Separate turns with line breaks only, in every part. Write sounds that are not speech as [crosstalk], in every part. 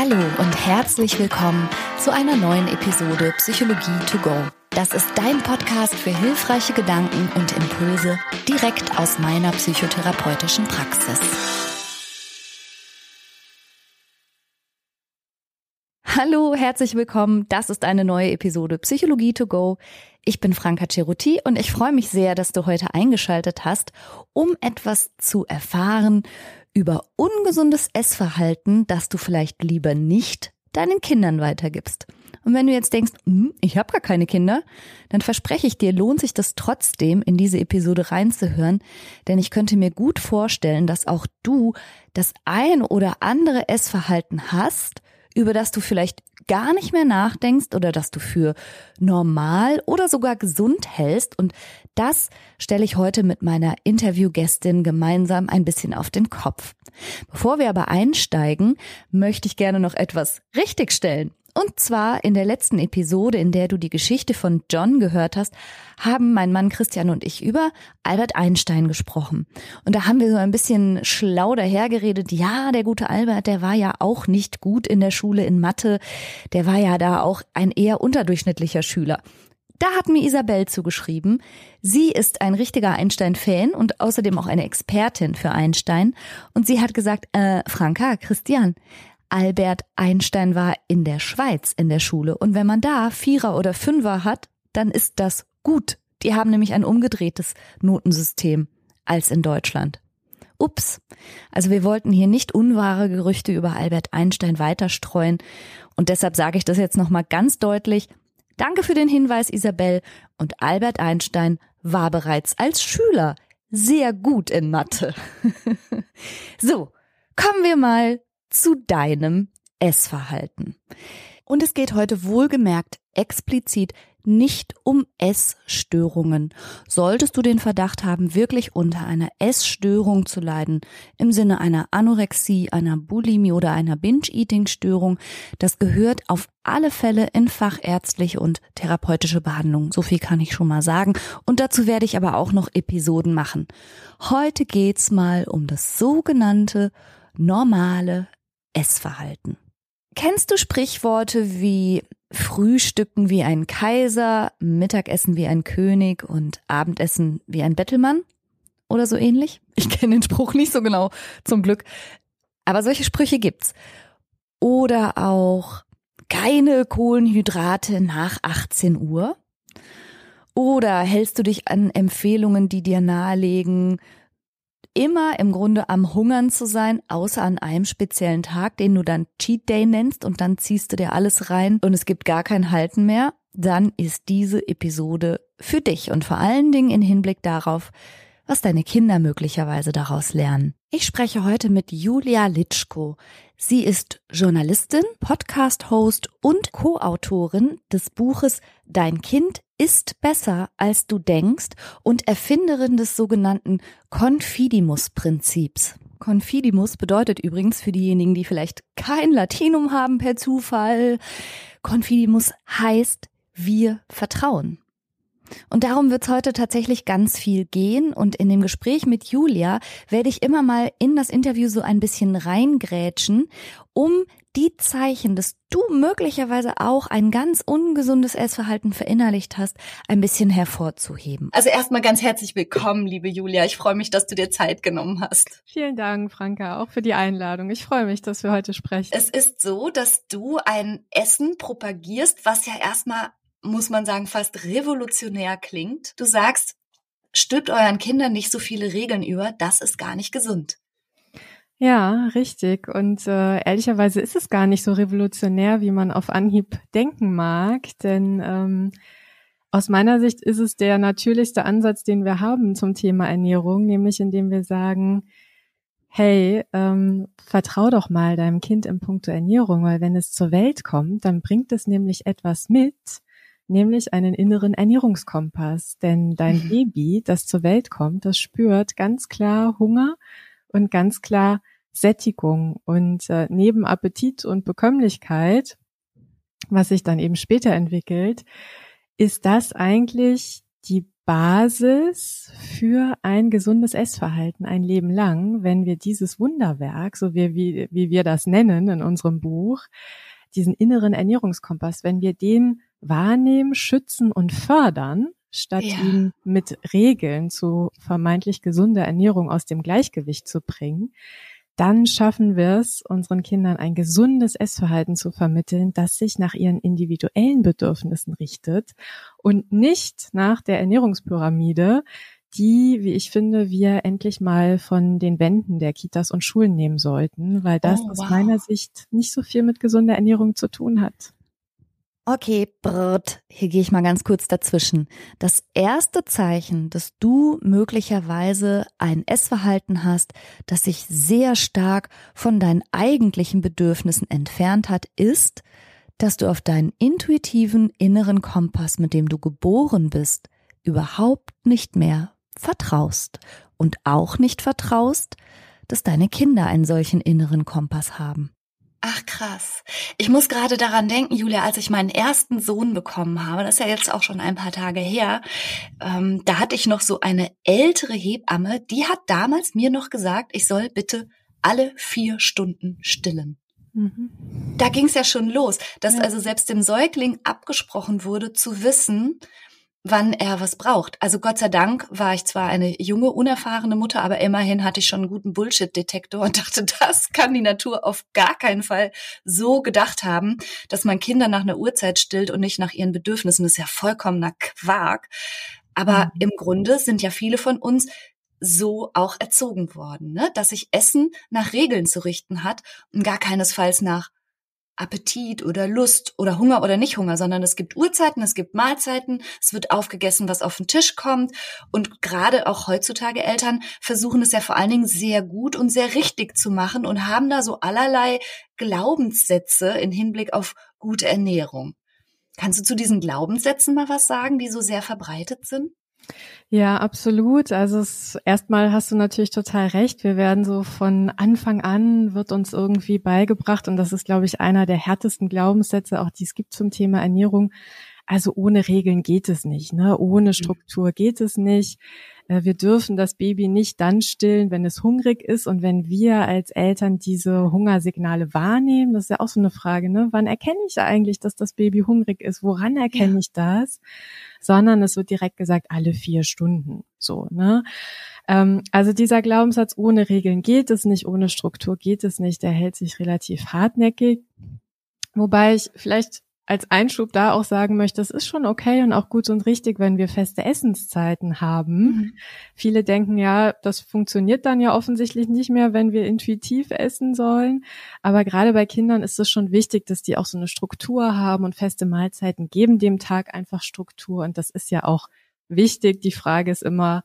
Hallo und herzlich willkommen zu einer neuen Episode Psychologie to go. Das ist dein Podcast für hilfreiche Gedanken und Impulse direkt aus meiner psychotherapeutischen Praxis. Hallo, herzlich willkommen. Das ist eine neue Episode Psychologie to go. Ich bin Franka Ceruti und ich freue mich sehr, dass du heute eingeschaltet hast, um etwas zu erfahren über ungesundes Essverhalten, das du vielleicht lieber nicht deinen Kindern weitergibst. Und wenn du jetzt denkst, hm, ich habe gar keine Kinder, dann verspreche ich dir, lohnt sich das trotzdem, in diese Episode reinzuhören, denn ich könnte mir gut vorstellen, dass auch du das ein oder andere Essverhalten hast, über das du vielleicht gar nicht mehr nachdenkst oder das du für normal oder sogar gesund hältst. Und das stelle ich heute mit meiner Interviewgästin gemeinsam ein bisschen auf den Kopf. Bevor wir aber einsteigen, möchte ich gerne noch etwas richtigstellen. Und zwar in der letzten Episode, in der du die Geschichte von John gehört hast, haben mein Mann Christian und ich über Albert Einstein gesprochen. Und da haben wir so ein bisschen schlau dahergeredet. Ja, der gute Albert, der war ja auch nicht gut in der Schule in Mathe. Der war ja da auch ein eher unterdurchschnittlicher Schüler. Da hat mir Isabel zugeschrieben, sie ist ein richtiger Einstein-Fan und außerdem auch eine Expertin für Einstein. Und sie hat gesagt, äh, Franka, Christian, Albert Einstein war in der Schweiz in der Schule. Und wenn man da Vierer oder Fünfer hat, dann ist das gut. Die haben nämlich ein umgedrehtes Notensystem als in Deutschland. Ups. Also wir wollten hier nicht unwahre Gerüchte über Albert Einstein weiterstreuen. Und deshalb sage ich das jetzt nochmal ganz deutlich. Danke für den Hinweis, Isabel. Und Albert Einstein war bereits als Schüler sehr gut in Mathe. [laughs] so, kommen wir mal zu deinem Essverhalten. Und es geht heute wohlgemerkt explizit nicht um Essstörungen. Solltest du den Verdacht haben, wirklich unter einer Essstörung zu leiden, im Sinne einer Anorexie, einer Bulimie oder einer Binge-Eating-Störung, das gehört auf alle Fälle in fachärztliche und therapeutische Behandlung. So viel kann ich schon mal sagen. Und dazu werde ich aber auch noch Episoden machen. Heute geht's mal um das sogenannte normale Essverhalten. Kennst du Sprichworte wie Frühstücken wie ein Kaiser, Mittagessen wie ein König und Abendessen wie ein Bettelmann? Oder so ähnlich? Ich kenne den Spruch nicht so genau, zum Glück. Aber solche Sprüche gibt's. Oder auch keine Kohlenhydrate nach 18 Uhr? Oder hältst du dich an Empfehlungen, die dir nahelegen, immer im Grunde am Hungern zu sein, außer an einem speziellen Tag, den du dann Cheat Day nennst und dann ziehst du dir alles rein und es gibt gar kein Halten mehr, dann ist diese Episode für dich und vor allen Dingen in Hinblick darauf, was deine Kinder möglicherweise daraus lernen. Ich spreche heute mit Julia Litschko. Sie ist Journalistin, Podcast-Host und Co-Autorin des Buches Dein Kind ist besser, als du denkst und Erfinderin des sogenannten Confidimus-Prinzips. Confidimus bedeutet übrigens für diejenigen, die vielleicht kein Latinum haben per Zufall, Confidimus heißt wir vertrauen. Und darum wird es heute tatsächlich ganz viel gehen. Und in dem Gespräch mit Julia werde ich immer mal in das Interview so ein bisschen reingrätschen, um die Zeichen, dass du möglicherweise auch ein ganz ungesundes Essverhalten verinnerlicht hast, ein bisschen hervorzuheben.
Also erstmal ganz herzlich willkommen, liebe Julia. Ich freue mich, dass du dir Zeit genommen hast.
Vielen Dank, Franka, auch für die Einladung. Ich freue mich, dass wir heute sprechen.
Es ist so, dass du ein Essen propagierst, was ja erstmal muss man sagen, fast revolutionär klingt. Du sagst, stülpt euren Kindern nicht so viele Regeln über, das ist gar nicht gesund.
Ja, richtig. Und äh, ehrlicherweise ist es gar nicht so revolutionär, wie man auf Anhieb denken mag. Denn ähm, aus meiner Sicht ist es der natürlichste Ansatz, den wir haben zum Thema Ernährung, nämlich indem wir sagen, hey, ähm, vertrau doch mal deinem Kind im Punkto Ernährung, weil wenn es zur Welt kommt, dann bringt es nämlich etwas mit, nämlich einen inneren Ernährungskompass. Denn dein mhm. Baby, das zur Welt kommt, das spürt ganz klar Hunger und ganz klar Sättigung. Und äh, neben Appetit und Bekömmlichkeit, was sich dann eben später entwickelt, ist das eigentlich die Basis für ein gesundes Essverhalten ein Leben lang, wenn wir dieses Wunderwerk, so wie, wie, wie wir das nennen in unserem Buch, diesen inneren Ernährungskompass, wenn wir den wahrnehmen, schützen und fördern, statt ja. ihn mit Regeln zu vermeintlich gesunder Ernährung aus dem Gleichgewicht zu bringen, dann schaffen wir es, unseren Kindern ein gesundes Essverhalten zu vermitteln, das sich nach ihren individuellen Bedürfnissen richtet und nicht nach der Ernährungspyramide, die, wie ich finde, wir endlich mal von den Wänden der Kitas und Schulen nehmen sollten, weil das oh, wow. aus meiner Sicht nicht so viel mit gesunder Ernährung zu tun hat.
Okay, brrt, hier gehe ich mal ganz kurz dazwischen. Das erste Zeichen, dass du möglicherweise ein Essverhalten hast, das sich sehr stark von deinen eigentlichen Bedürfnissen entfernt hat, ist, dass du auf deinen intuitiven inneren Kompass, mit dem du geboren bist, überhaupt nicht mehr vertraust und auch nicht vertraust, dass deine Kinder einen solchen inneren Kompass haben.
Ach krass. Ich muss gerade daran denken, Julia, als ich meinen ersten Sohn bekommen habe, das ist ja jetzt auch schon ein paar Tage her, ähm, da hatte ich noch so eine ältere Hebamme, die hat damals mir noch gesagt, ich soll bitte alle vier Stunden stillen. Mhm. Da ging es ja schon los, dass ja. also selbst dem Säugling abgesprochen wurde, zu wissen, wann er was braucht. Also Gott sei Dank war ich zwar eine junge, unerfahrene Mutter, aber immerhin hatte ich schon einen guten Bullshit-Detektor und [laughs] dachte, das kann die Natur auf gar keinen Fall so gedacht haben, dass man Kinder nach einer Uhrzeit stillt und nicht nach ihren Bedürfnissen. Das ist ja vollkommener Quark. Aber mhm. im Grunde sind ja viele von uns so auch erzogen worden, ne? dass sich Essen nach Regeln zu richten hat und gar keinesfalls nach Appetit oder Lust oder Hunger oder nicht Hunger, sondern es gibt Uhrzeiten, es gibt Mahlzeiten, es wird aufgegessen, was auf den Tisch kommt. Und gerade auch heutzutage Eltern versuchen es ja vor allen Dingen sehr gut und sehr richtig zu machen und haben da so allerlei Glaubenssätze in Hinblick auf gute Ernährung. Kannst du zu diesen Glaubenssätzen mal was sagen, die so sehr verbreitet sind?
Ja, absolut. Also es, erstmal hast du natürlich total recht. Wir werden so von Anfang an wird uns irgendwie beigebracht und das ist, glaube ich, einer der härtesten Glaubenssätze, auch die es gibt zum Thema Ernährung. Also ohne Regeln geht es nicht, ne? Ohne mhm. Struktur geht es nicht. Äh, wir dürfen das Baby nicht dann stillen, wenn es hungrig ist und wenn wir als Eltern diese Hungersignale wahrnehmen. Das ist ja auch so eine Frage, ne? Wann erkenne ich eigentlich, dass das Baby hungrig ist? Woran erkenne ja. ich das? Sondern es wird direkt gesagt, alle vier Stunden, so, ne? Ähm, also dieser Glaubenssatz, ohne Regeln geht es nicht, ohne Struktur geht es nicht, der hält sich relativ hartnäckig. Wobei ich vielleicht als Einschub da auch sagen möchte, es ist schon okay und auch gut und richtig, wenn wir feste Essenszeiten haben. Mhm. Viele denken ja, das funktioniert dann ja offensichtlich nicht mehr, wenn wir intuitiv essen sollen. Aber gerade bei Kindern ist es schon wichtig, dass die auch so eine Struktur haben und feste Mahlzeiten geben dem Tag einfach Struktur. Und das ist ja auch wichtig. Die Frage ist immer,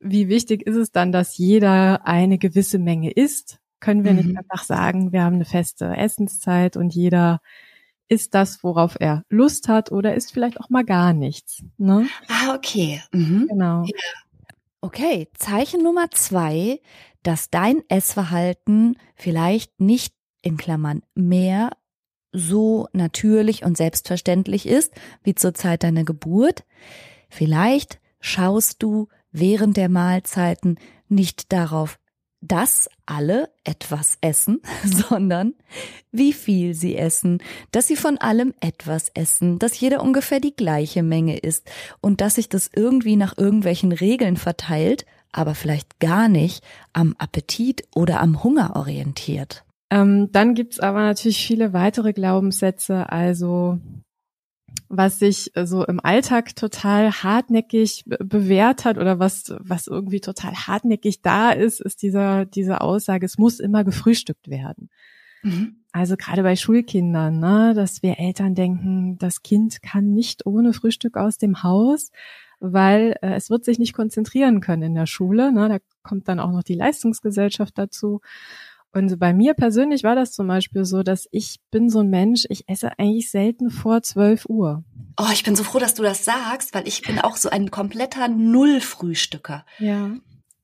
wie wichtig ist es dann, dass jeder eine gewisse Menge isst? Können wir mhm. nicht einfach sagen, wir haben eine feste Essenszeit und jeder ist das, worauf er Lust hat oder ist vielleicht auch mal gar nichts. Ne?
Ah, okay. Mhm.
Genau.
Okay, Zeichen Nummer zwei, dass dein Essverhalten vielleicht nicht in Klammern mehr so natürlich und selbstverständlich ist wie zur Zeit deiner Geburt. Vielleicht schaust du während der Mahlzeiten nicht darauf, dass alle etwas essen, [laughs] sondern wie viel sie essen, dass sie von allem etwas essen, dass jeder ungefähr die gleiche Menge isst und dass sich das irgendwie nach irgendwelchen Regeln verteilt, aber vielleicht gar nicht am Appetit oder am Hunger orientiert.
Ähm, dann gibt's aber natürlich viele weitere Glaubenssätze, also was sich äh, so im Alltag total hartnäckig bewährt hat oder was, was irgendwie total hartnäckig da ist, ist dieser, diese Aussage, es muss immer gefrühstückt werden. Mhm. Also gerade bei Schulkindern, ne, dass wir Eltern denken, das Kind kann nicht ohne Frühstück aus dem Haus, weil äh, es wird sich nicht konzentrieren können in der Schule. Ne, da kommt dann auch noch die Leistungsgesellschaft dazu. Und bei mir persönlich war das zum Beispiel so, dass ich bin so ein Mensch, ich esse eigentlich selten vor 12 Uhr.
Oh, ich bin so froh, dass du das sagst, weil ich bin auch so ein kompletter Nullfrühstücker.
Ja.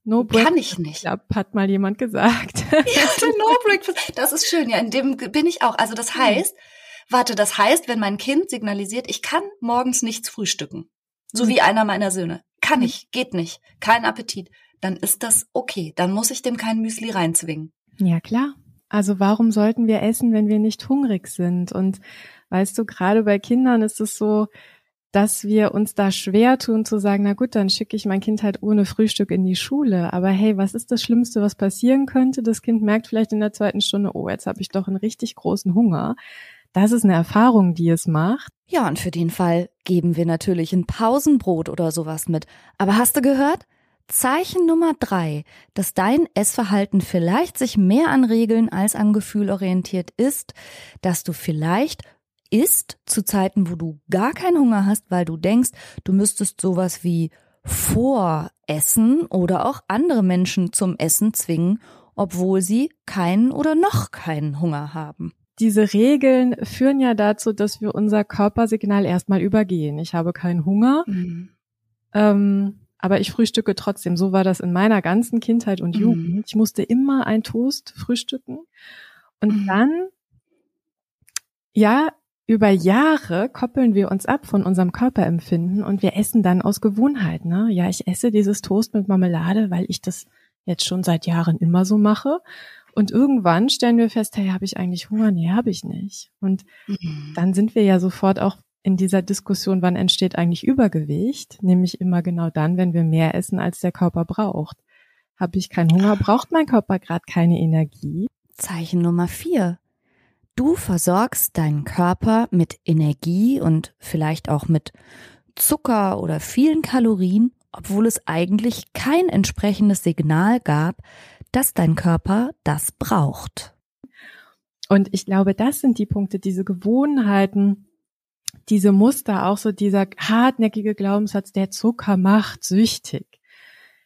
No breakfast. Kann ich nicht.
Club, hat mal jemand gesagt. [laughs]
Ja, No Breakfast. Das ist schön, ja, in dem bin ich auch. Also das heißt, warte, das heißt, wenn mein Kind signalisiert, ich kann morgens nichts frühstücken, so hm. wie einer meiner Söhne.
kann ich, geht nicht, kein Appetit, dann ist das okay. Dann muss ich dem kein Müsli reinzwingen.
Ja, klar. Also warum sollten wir essen, wenn wir nicht hungrig sind? Und weißt du, gerade bei Kindern ist es so, dass wir uns da schwer tun zu sagen, na gut, dann schicke ich mein Kind halt ohne Frühstück in die Schule. Aber hey, was ist das Schlimmste, was passieren könnte? Das Kind merkt vielleicht in der zweiten Stunde, oh, jetzt habe ich doch einen richtig großen Hunger. Das ist eine Erfahrung, die es macht.
Ja, und für den Fall geben wir natürlich ein Pausenbrot oder sowas mit. Aber hast du gehört? Zeichen Nummer drei, dass dein Essverhalten vielleicht sich mehr an Regeln als an Gefühl orientiert ist, dass du vielleicht isst zu Zeiten, wo du gar keinen Hunger hast, weil du denkst, du müsstest sowas wie voressen oder auch andere Menschen zum Essen zwingen, obwohl sie keinen oder noch keinen Hunger haben.
Diese Regeln führen ja dazu, dass wir unser Körpersignal erstmal übergehen. Ich habe keinen Hunger, mhm. ähm, aber ich frühstücke trotzdem. So war das in meiner ganzen Kindheit und Jugend. Mhm. Ich musste immer ein Toast frühstücken. Und mhm. dann, ja, über Jahre koppeln wir uns ab von unserem Körperempfinden und wir essen dann aus Gewohnheit. Ne? Ja, ich esse dieses Toast mit Marmelade, weil ich das jetzt schon seit Jahren immer so mache. Und irgendwann stellen wir fest, hey, habe ich eigentlich Hunger? Nee, habe ich nicht. Und mhm. dann sind wir ja sofort auch in dieser Diskussion, wann entsteht eigentlich Übergewicht? Nämlich immer genau dann, wenn wir mehr essen, als der Körper braucht. Habe ich keinen Hunger, braucht mein Körper gerade keine Energie.
Zeichen Nummer vier. Du versorgst deinen Körper mit Energie und vielleicht auch mit Zucker oder vielen Kalorien, obwohl es eigentlich kein entsprechendes Signal gab, dass dein Körper das braucht.
Und ich glaube, das sind die Punkte, diese Gewohnheiten, diese Muster, auch so dieser hartnäckige Glaubenssatz, der Zucker macht süchtig.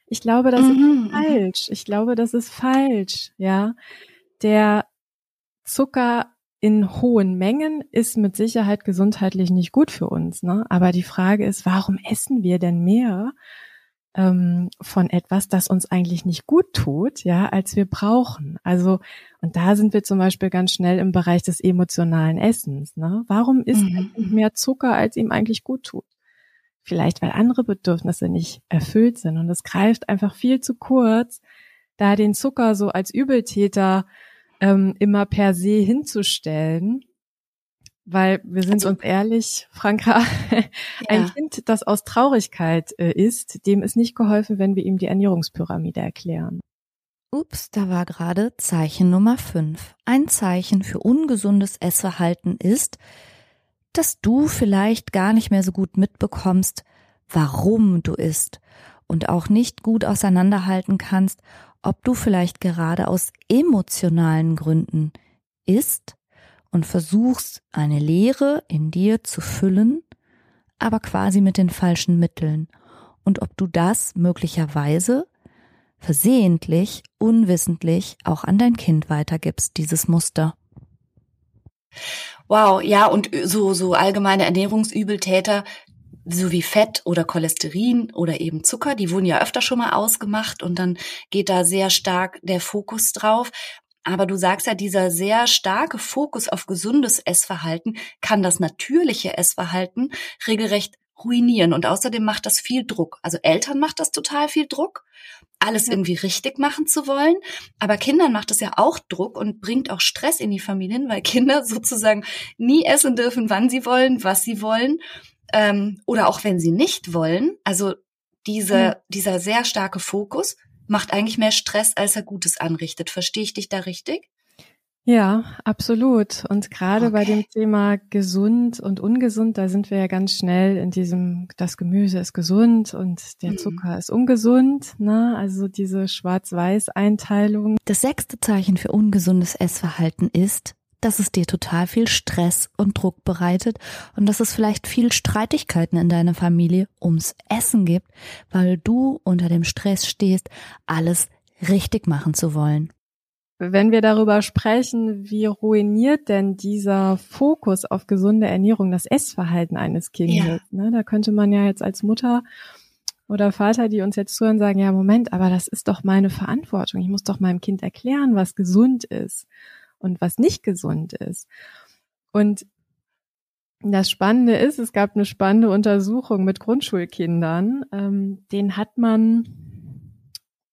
Ich glaube, das mhm. ist falsch. Ich glaube, das ist falsch, ja. Der Zucker in hohen Mengen ist mit Sicherheit gesundheitlich nicht gut für uns. Ne? Aber die Frage ist, warum essen wir denn mehr ähm, von etwas, das uns eigentlich nicht gut tut, ja, als wir brauchen? Also, und da sind wir zum Beispiel ganz schnell im Bereich des emotionalen Essens. Ne? Warum isst mhm. mehr Zucker, als ihm eigentlich gut tut? Vielleicht, weil andere Bedürfnisse nicht erfüllt sind. Und es greift einfach viel zu kurz, da den Zucker so als Übeltäter ähm, immer per se hinzustellen. Weil wir sind also, uns ehrlich, Franka, [laughs] ein ja. Kind, das aus Traurigkeit äh, ist, dem ist nicht geholfen, wenn wir ihm die Ernährungspyramide erklären.
Ups, da war gerade Zeichen Nummer 5. Ein Zeichen für ungesundes Essverhalten ist, dass du vielleicht gar nicht mehr so gut mitbekommst, warum du isst und auch nicht gut auseinanderhalten kannst, ob du vielleicht gerade aus emotionalen Gründen isst und versuchst, eine Leere in dir zu füllen, aber quasi mit den falschen Mitteln und ob du das möglicherweise versehentlich, unwissentlich auch an dein Kind weitergibst, dieses Muster.
Wow, ja, und so, so allgemeine Ernährungsübeltäter so wie Fett oder Cholesterin oder eben Zucker, die wurden ja öfter schon mal ausgemacht und dann geht da sehr stark der Fokus drauf. Aber du sagst ja, dieser sehr starke Fokus auf gesundes Essverhalten kann das natürliche Essverhalten regelrecht ruinieren. Und außerdem macht das viel Druck. Also Eltern macht das total viel Druck, alles irgendwie richtig machen zu wollen. Aber Kindern macht das ja auch Druck und bringt auch Stress in die Familien, weil Kinder [laughs] sozusagen nie essen dürfen, wann sie wollen, was sie wollen ähm, oder auch wenn sie nicht wollen. Also diese, mhm. dieser sehr starke Fokus macht eigentlich mehr Stress, als er Gutes anrichtet. Verstehe ich dich da richtig?
Ja, absolut. Und gerade okay. bei dem Thema gesund und ungesund, da sind wir ja ganz schnell in diesem, das Gemüse ist gesund und der mhm. Zucker ist ungesund, ne? Also diese Schwarz-Weiß-Einteilung.
Das sechste Zeichen für ungesundes Essverhalten ist, dass es dir total viel Stress und Druck bereitet und dass es vielleicht viel Streitigkeiten in deiner Familie ums Essen gibt, weil du unter dem Stress stehst, alles richtig machen zu wollen.
Wenn wir darüber sprechen, wie ruiniert denn dieser Fokus auf gesunde Ernährung das Essverhalten eines Kindes? Ja. Ne, da könnte man ja jetzt als Mutter oder Vater, die uns jetzt zuhören, sagen, ja, Moment, aber das ist doch meine Verantwortung. Ich muss doch meinem Kind erklären, was gesund ist und was nicht gesund ist. Und Das Spannende ist, es gab eine spannende Untersuchung mit Grundschulkindern. Ähm, den hat man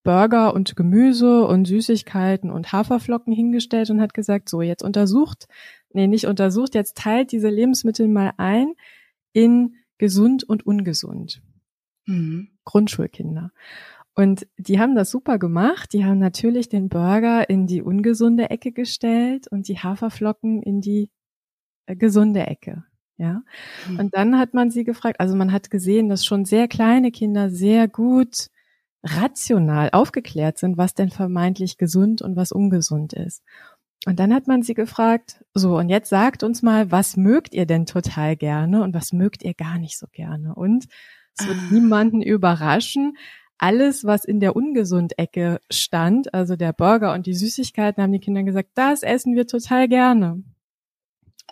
Burger und Gemüse und Süßigkeiten und Haferflocken hingestellt und hat gesagt, so jetzt untersucht, nee, nicht untersucht, jetzt teilt diese Lebensmittel mal ein in gesund und ungesund. Mhm. Grundschulkinder. Und die haben das super gemacht. Die haben natürlich den Burger in die ungesunde Ecke gestellt und die Haferflocken in die äh, gesunde Ecke. Ja. Mhm. Und dann hat man sie gefragt, also man hat gesehen, dass schon sehr kleine Kinder sehr gut rational aufgeklärt sind, was denn vermeintlich gesund und was ungesund ist. Und dann hat man sie gefragt, so, und jetzt sagt uns mal, was mögt ihr denn total gerne und was mögt ihr gar nicht so gerne? Und es wird ah. niemanden überraschen. Alles, was in der Ungesund-Ecke stand, also der Burger und die Süßigkeiten, haben die Kinder gesagt, das essen wir total gerne.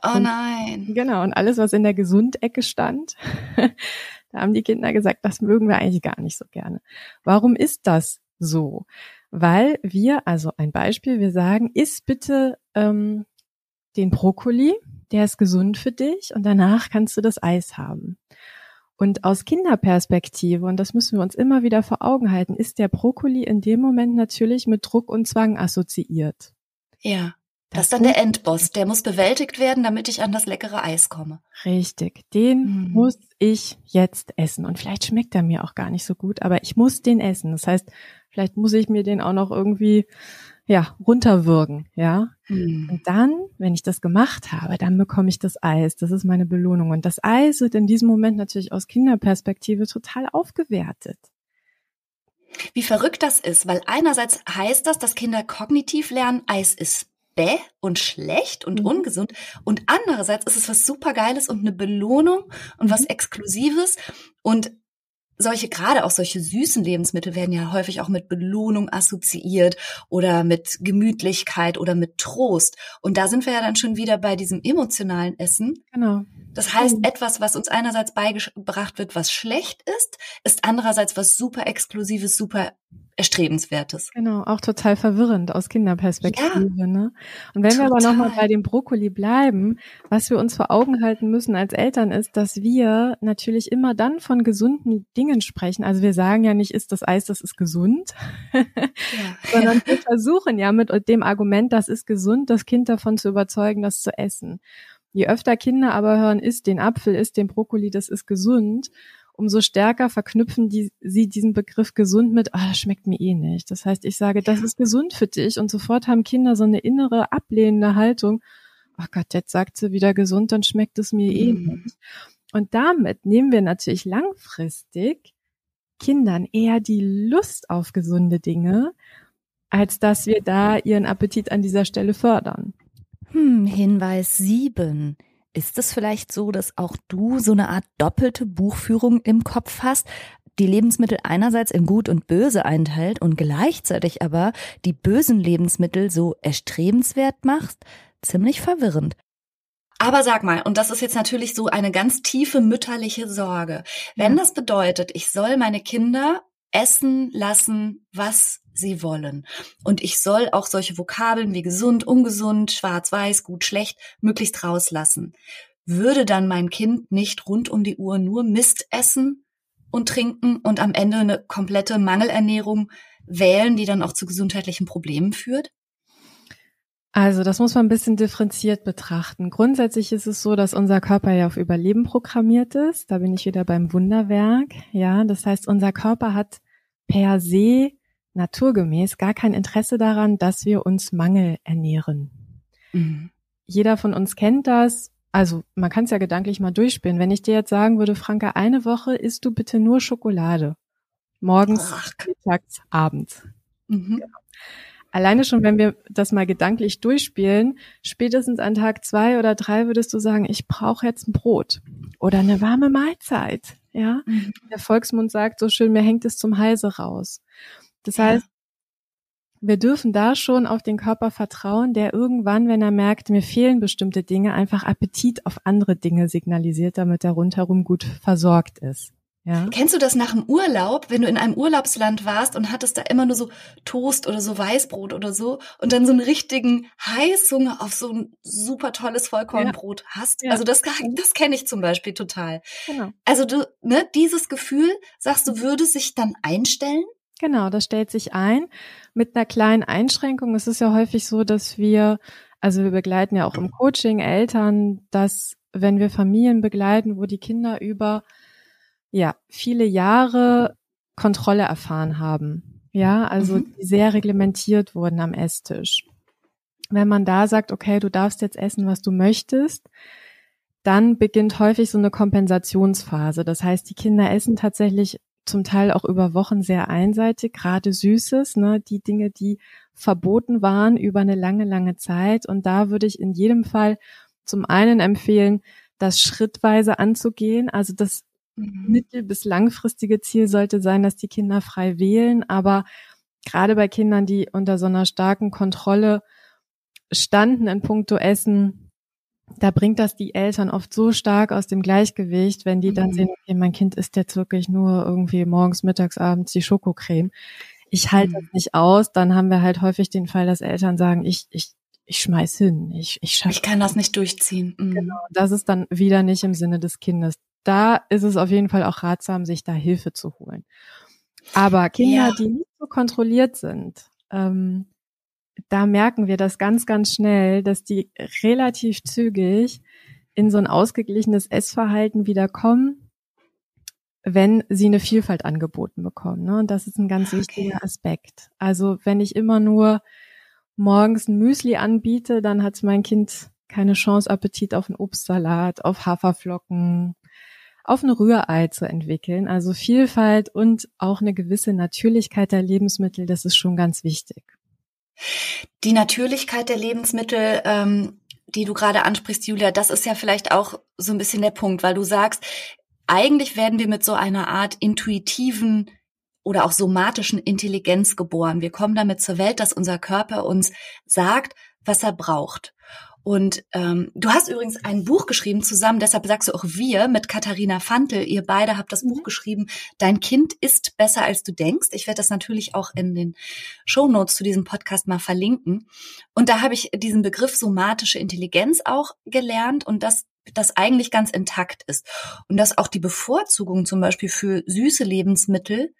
Oh nein.
Und, genau, und alles, was in der Gesund-Ecke stand, [laughs] da haben die Kinder gesagt, das mögen wir eigentlich gar nicht so gerne. Warum ist das so? Weil wir, also ein Beispiel, wir sagen, iss bitte ähm, den Brokkoli, der ist gesund für dich und danach kannst du das Eis haben. Und aus Kinderperspektive, und das müssen wir uns immer wieder vor Augen halten, ist der Brokkoli in dem Moment natürlich mit Druck und Zwang assoziiert.
Ja. Das, ist dann der Endboss. Der muss bewältigt werden, damit ich an das leckere Eis komme.
Richtig. Den mhm. muss ich jetzt essen. Und vielleicht schmeckt er mir auch gar nicht so gut, aber ich muss den essen. Das heißt, vielleicht muss ich mir den auch noch irgendwie, ja, runterwürgen, ja. Mhm. Und dann, wenn ich das gemacht habe, dann bekomme ich das Eis. Das ist meine Belohnung. Und das Eis wird in diesem Moment natürlich aus Kinderperspektive total aufgewertet.
Wie verrückt das ist, weil einerseits heißt das, dass Kinder kognitiv lernen, Eis ist bäh und schlecht und mhm. ungesund. Und andererseits ist es was supergeiles und eine Belohnung und was mhm. Exklusives. Und solche, gerade auch solche süßen Lebensmittel werden ja häufig auch mit Belohnung assoziiert oder mit Gemütlichkeit oder mit Trost. Und da sind wir ja dann schon wieder bei diesem emotionalen Essen. Genau. Das heißt, mhm. etwas, was uns einerseits beigebracht wird, was schlecht ist, ist andererseits was super Exklusives, super Erstrebenswertes.
Genau, auch total verwirrend aus Kinderperspektive. Ja, ne? Und wenn total. wir aber nochmal bei dem Brokkoli bleiben, was wir uns vor Augen halten müssen als Eltern ist, dass wir natürlich immer dann von gesunden Dingen sprechen. Also wir sagen ja nicht, ist das Eis, das ist gesund, ja. [laughs] sondern wir versuchen ja mit dem Argument, das ist gesund, das Kind davon zu überzeugen, das zu essen. Je öfter Kinder aber hören, isst den Apfel, isst den Brokkoli, das ist gesund, umso stärker verknüpfen die, sie diesen Begriff gesund mit, ah, das schmeckt mir eh nicht. Das heißt, ich sage, das ist gesund für dich und sofort haben Kinder so eine innere ablehnende Haltung. Ach Gott, jetzt sagt sie wieder gesund, dann schmeckt es mir eh mhm. nicht. Und damit nehmen wir natürlich langfristig Kindern eher die Lust auf gesunde Dinge, als dass wir da ihren Appetit an dieser Stelle fördern.
Hm, Hinweis 7. Ist es vielleicht so, dass auch du so eine Art doppelte Buchführung im Kopf hast? Die Lebensmittel einerseits in gut und böse einteilt und gleichzeitig aber die bösen Lebensmittel so erstrebenswert machst? Ziemlich verwirrend.
Aber sag mal, und das ist jetzt natürlich so eine ganz tiefe mütterliche Sorge. Wenn das bedeutet, ich soll meine Kinder essen lassen, was sie wollen. Und ich soll auch solche Vokabeln wie gesund, ungesund, schwarz, weiß, gut, schlecht möglichst rauslassen. Würde dann mein Kind nicht rund um die Uhr nur Mist essen und trinken und am Ende eine komplette Mangelernährung wählen, die dann auch zu gesundheitlichen Problemen führt?
Also das muss man ein bisschen differenziert betrachten. Grundsätzlich ist es so, dass unser Körper ja auf Überleben programmiert ist. Da bin ich wieder beim Wunderwerk. Ja, das heißt, unser Körper hat per se naturgemäß gar kein Interesse daran, dass wir uns Mangel ernähren. Mhm. Jeder von uns kennt das. Also man kann es ja gedanklich mal durchspielen. Wenn ich dir jetzt sagen würde, Franke, eine Woche isst du bitte nur Schokolade. Morgens, Ach. mittags, abends. Mhm. Genau. Alleine schon, wenn wir das mal gedanklich durchspielen, spätestens an Tag zwei oder drei würdest du sagen, ich brauche jetzt ein Brot oder eine warme Mahlzeit. Ja, mhm. der Volksmund sagt so schön, mir hängt es zum Halse raus. Das ja. heißt, wir dürfen da schon auf den Körper vertrauen, der irgendwann, wenn er merkt, mir fehlen bestimmte Dinge, einfach Appetit auf andere Dinge signalisiert, damit er rundherum gut versorgt ist. Ja.
Kennst du das nach dem Urlaub, wenn du in einem Urlaubsland warst und hattest da immer nur so Toast oder so Weißbrot oder so und dann so einen richtigen Heißhunger auf so ein super tolles Vollkornbrot ja. hast? Ja. Also das, das kenne ich zum Beispiel total. Genau. Also du, ne, dieses Gefühl, sagst du, würde sich dann einstellen?
Genau, das stellt sich ein mit einer kleinen Einschränkung. Es ist ja häufig so, dass wir, also wir begleiten ja auch im Coaching Eltern, dass wenn wir Familien begleiten, wo die Kinder über ja, viele Jahre Kontrolle erfahren haben. Ja, also mhm. die sehr reglementiert wurden am Esstisch. Wenn man da sagt, okay, du darfst jetzt essen, was du möchtest, dann beginnt häufig so eine Kompensationsphase. Das heißt, die Kinder essen tatsächlich zum Teil auch über Wochen sehr einseitig, gerade Süßes, ne, die Dinge, die verboten waren über eine lange, lange Zeit. Und da würde ich in jedem Fall zum einen empfehlen, das schrittweise anzugehen, also das Mhm. mittel- bis langfristige Ziel sollte sein, dass die Kinder frei wählen. Aber gerade bei Kindern, die unter so einer starken Kontrolle standen in puncto Essen, da bringt das die Eltern oft so stark aus dem Gleichgewicht, wenn die dann mhm. sehen, okay, mein Kind isst jetzt wirklich nur irgendwie morgens, mittags, abends die Schokocreme. Ich halte mhm. das nicht aus, dann haben wir halt häufig den Fall, dass Eltern sagen, ich, ich, ich schmeiß hin, ich, ich schaffe.
Ich kann das nicht durchziehen.
Mhm. Genau, das ist dann wieder nicht im Sinne des Kindes da ist es auf jeden Fall auch ratsam, sich da Hilfe zu holen. Aber Kinder, ja. die nicht so kontrolliert sind, ähm, da merken wir das ganz, ganz schnell, dass die relativ zügig in so ein ausgeglichenes Essverhalten wieder kommen, wenn sie eine Vielfalt angeboten bekommen. Ne? Und das ist ein ganz okay. wichtiger Aspekt. Also wenn ich immer nur morgens ein Müsli anbiete, dann hat mein Kind keine Chance, Appetit auf einen Obstsalat, auf Haferflocken, auf ein Rührei zu entwickeln. Also Vielfalt und auch eine gewisse Natürlichkeit der Lebensmittel, das ist schon ganz wichtig.
Die Natürlichkeit der Lebensmittel, ähm, die du gerade ansprichst, Julia, das ist ja vielleicht auch so ein bisschen der Punkt, weil du sagst, eigentlich werden wir mit so einer Art intuitiven oder auch somatischen Intelligenz geboren. Wir kommen damit zur Welt, dass unser Körper uns sagt, was er braucht. Und ähm, du hast übrigens ein Buch geschrieben zusammen, deshalb sagst du auch wir mit Katharina Fantel. Ihr beide habt das Buch mhm. geschrieben, Dein Kind ist besser als du denkst. Ich werde das natürlich auch in den Show Notes zu diesem Podcast mal verlinken. Und da habe ich diesen Begriff somatische Intelligenz auch gelernt und das das eigentlich ganz intakt ist. Und dass auch die Bevorzugung zum Beispiel für süße Lebensmittel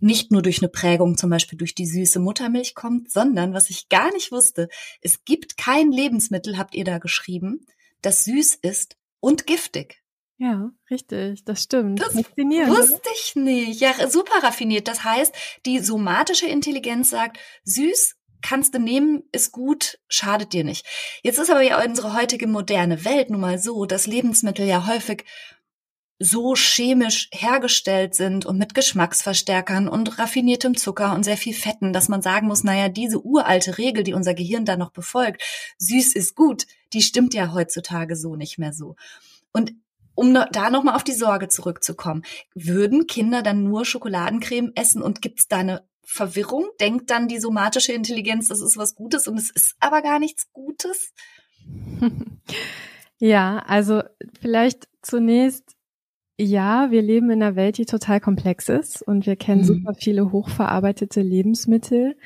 nicht nur durch eine Prägung, zum Beispiel durch die süße Muttermilch kommt, sondern, was ich gar nicht wusste, es gibt kein Lebensmittel, habt ihr da geschrieben, das süß ist und giftig.
Ja, richtig, das stimmt.
Das wusste ich nicht. Ja, super raffiniert. Das heißt, die somatische Intelligenz sagt, süß kannst du nehmen, ist gut, schadet dir nicht. Jetzt ist aber ja unsere heutige moderne Welt nun mal so, dass Lebensmittel ja häufig so chemisch hergestellt sind und mit Geschmacksverstärkern und raffiniertem Zucker und sehr viel Fetten, dass man sagen muss, naja, diese uralte Regel, die unser Gehirn da noch befolgt, süß ist gut, die stimmt ja heutzutage so nicht mehr so. Und um da nochmal auf die Sorge zurückzukommen, würden Kinder dann nur Schokoladencreme essen und gibt's da eine Verwirrung? Denkt dann die somatische Intelligenz, das ist was Gutes und es ist aber gar nichts Gutes? [laughs]
Ja, also vielleicht zunächst ja, wir leben in einer Welt, die total komplex ist und wir kennen mhm. super viele hochverarbeitete Lebensmittel.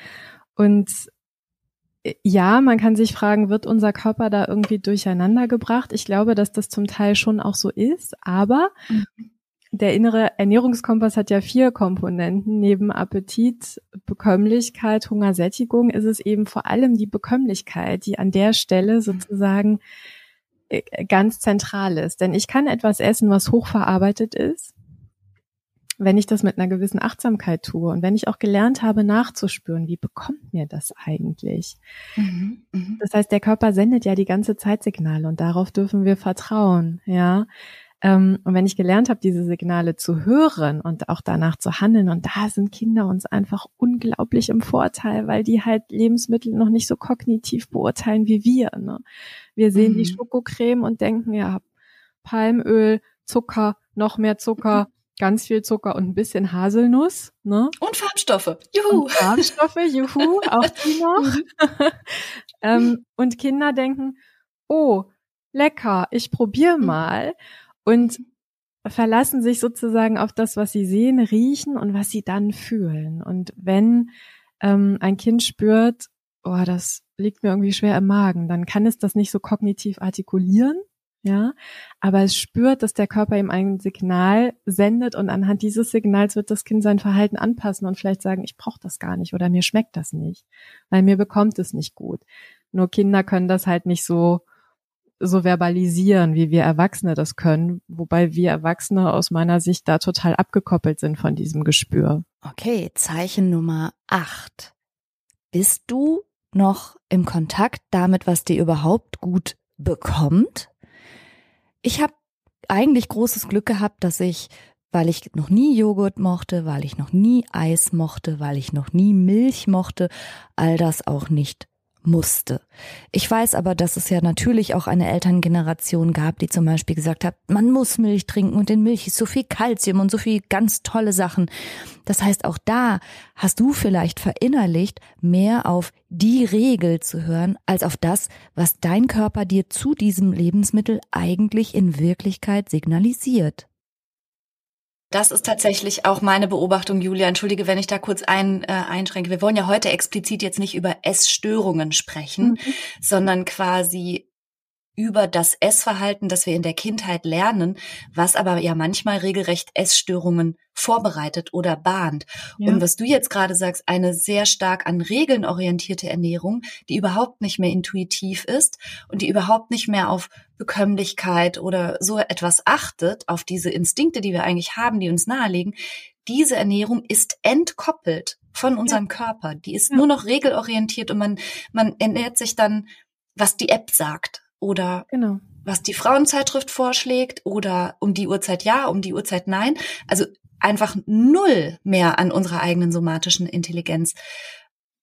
Und äh, ja, man kann sich fragen, wird unser Körper da irgendwie durcheinander gebracht? Ich glaube, dass das zum Teil schon auch so ist, aber mhm. der innere Ernährungskompass hat ja vier Komponenten. Neben Appetit, Bekömmlichkeit, Hunger, Sättigung ist es eben vor allem die Bekömmlichkeit, die an der Stelle sozusagen äh, ganz zentral ist. Denn ich kann etwas essen, was hochverarbeitet ist, wenn ich das mit einer gewissen Achtsamkeit tue und wenn ich auch gelernt habe, nachzuspüren, wie bekommt mir das eigentlich? Mhm, mh. Das heißt, der Körper sendet ja die ganze Zeit Signale und darauf dürfen wir vertrauen, ja. Ähm, und wenn ich gelernt habe, diese Signale zu hören und auch danach zu handeln, und da sind Kinder uns einfach unglaublich im Vorteil, weil die halt Lebensmittel noch nicht so kognitiv beurteilen wie wir. Ne? Wir sehen mhm. die Schokocreme und denken, ja, Palmöl, Zucker, noch mehr Zucker, mhm. ganz viel Zucker und ein bisschen Haselnuss. Ne?
Und Farbstoffe. Juhu.
Und Farbstoffe, juhu, [laughs] auch die noch. Mhm. [laughs] ähm, und Kinder denken, oh, lecker, ich probiere mhm. Und verlassen sich sozusagen auf das, was sie sehen, riechen und was sie dann fühlen. Und wenn ähm, ein Kind spürt, oh, das liegt mir irgendwie schwer im Magen, dann kann es das nicht so kognitiv artikulieren, ja, aber es spürt, dass der Körper ihm ein Signal sendet und anhand dieses Signals wird das Kind sein Verhalten anpassen und vielleicht sagen, ich brauche das gar nicht oder mir schmeckt das nicht, weil mir bekommt es nicht gut. Nur Kinder können das halt nicht so so verbalisieren, wie wir Erwachsene das können, wobei wir Erwachsene aus meiner Sicht da total abgekoppelt sind von diesem Gespür.
Okay, Zeichen Nummer acht. Bist du noch im Kontakt damit, was dir überhaupt gut bekommt? Ich habe eigentlich großes Glück gehabt, dass ich, weil ich noch nie Joghurt mochte, weil ich noch nie Eis mochte, weil ich noch nie Milch mochte, all das auch nicht musste. Ich weiß aber, dass es ja natürlich auch eine Elterngeneration gab, die zum Beispiel gesagt hat, man muss Milch trinken und in Milch ist so viel Kalzium und so viel ganz tolle Sachen. Das heißt, auch da hast du vielleicht verinnerlicht, mehr auf die Regel zu hören, als auf das, was dein Körper dir zu diesem Lebensmittel eigentlich in Wirklichkeit signalisiert.
Das ist tatsächlich auch meine Beobachtung, Julia. Entschuldige, wenn ich da kurz ein, äh, einschränke. Wir wollen ja heute explizit jetzt nicht über Essstörungen sprechen, mhm. sondern quasi über das Essverhalten, das wir in der Kindheit lernen, was aber ja manchmal regelrecht Essstörungen vorbereitet oder bahnt. Ja. Und was du jetzt gerade sagst, eine sehr stark an Regeln orientierte Ernährung, die überhaupt nicht mehr intuitiv ist und die überhaupt nicht mehr auf Bekömmlichkeit oder so etwas achtet, auf diese Instinkte, die wir eigentlich haben, die uns nahelegen, diese Ernährung ist entkoppelt von unserem ja. Körper. Die ist ja. nur noch regelorientiert und man, man ernährt sich dann, was die App sagt oder genau. was die Frauenzeitschrift vorschlägt oder um die Uhrzeit ja, um die Uhrzeit nein. Also einfach null mehr an unserer eigenen somatischen Intelligenz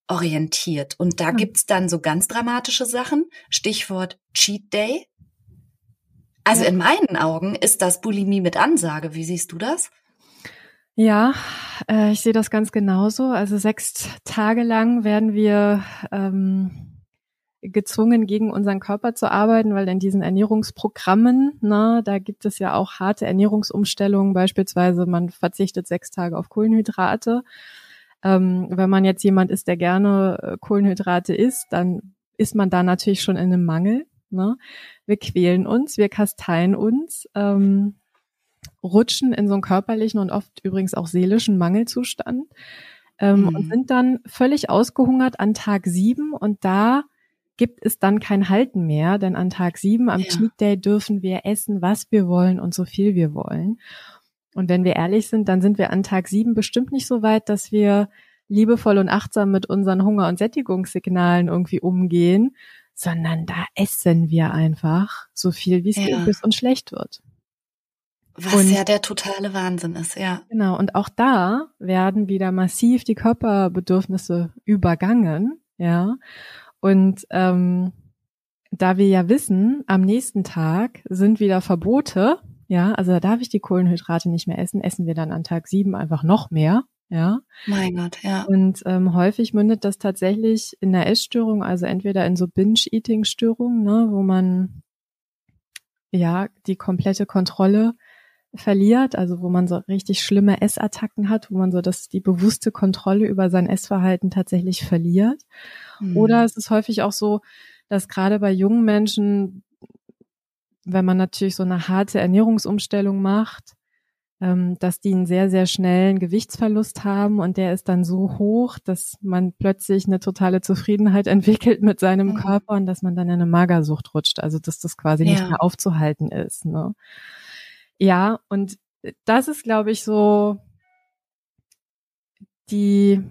orientiert. Und da mhm. gibt's dann so ganz dramatische Sachen. Stichwort Cheat Day. Also ja. in meinen Augen ist das Bulimie mit Ansage. Wie siehst du das?
Ja, äh, ich sehe das ganz genauso. Also sechs Tage lang werden wir ähm, gezwungen, gegen unseren Körper zu arbeiten, weil in diesen Ernährungsprogrammen, na, da gibt es ja auch harte Ernährungsumstellungen, beispielsweise man verzichtet sechs Tage auf Kohlenhydrate. Ähm, wenn man jetzt jemand ist, der gerne äh, Kohlenhydrate isst, dann ist man da natürlich schon in einem Mangel. Ne? Wir quälen uns, wir kasteien uns, ähm, rutschen in so einen körperlichen und oft übrigens auch seelischen Mangelzustand ähm, mhm. und sind dann völlig ausgehungert an Tag sieben und da gibt es dann kein Halten mehr, denn an Tag sieben am ja. Cheat Day dürfen wir essen, was wir wollen und so viel wir wollen. Und wenn wir ehrlich sind, dann sind wir an Tag sieben bestimmt nicht so weit, dass wir liebevoll und achtsam mit unseren Hunger- und Sättigungssignalen irgendwie umgehen, sondern da essen wir einfach so viel, wie es ja. bis uns schlecht wird.
Was und, ja der totale Wahnsinn ist, ja.
Genau, und auch da werden wieder massiv die Körperbedürfnisse übergangen, ja. Und ähm, da wir ja wissen, am nächsten Tag sind wieder Verbote, ja, also da darf ich die Kohlenhydrate nicht mehr essen, essen wir dann an Tag sieben einfach noch mehr, ja.
Mein Gott, ja.
Und ähm, häufig mündet das tatsächlich in der Essstörung, also entweder in so Binge-Eating-Störungen, ne, wo man ja die komplette Kontrolle verliert, also wo man so richtig schlimme Essattacken hat, wo man so das die bewusste Kontrolle über sein Essverhalten tatsächlich verliert. Mhm. Oder es ist häufig auch so, dass gerade bei jungen Menschen, wenn man natürlich so eine harte Ernährungsumstellung macht, ähm, dass die einen sehr, sehr schnellen Gewichtsverlust haben und der ist dann so hoch, dass man plötzlich eine totale Zufriedenheit [laughs] entwickelt mit seinem mhm. Körper und dass man dann in eine Magersucht rutscht, also dass das quasi ja. nicht mehr aufzuhalten ist. Ne? Ja, und das ist, glaube ich, so die,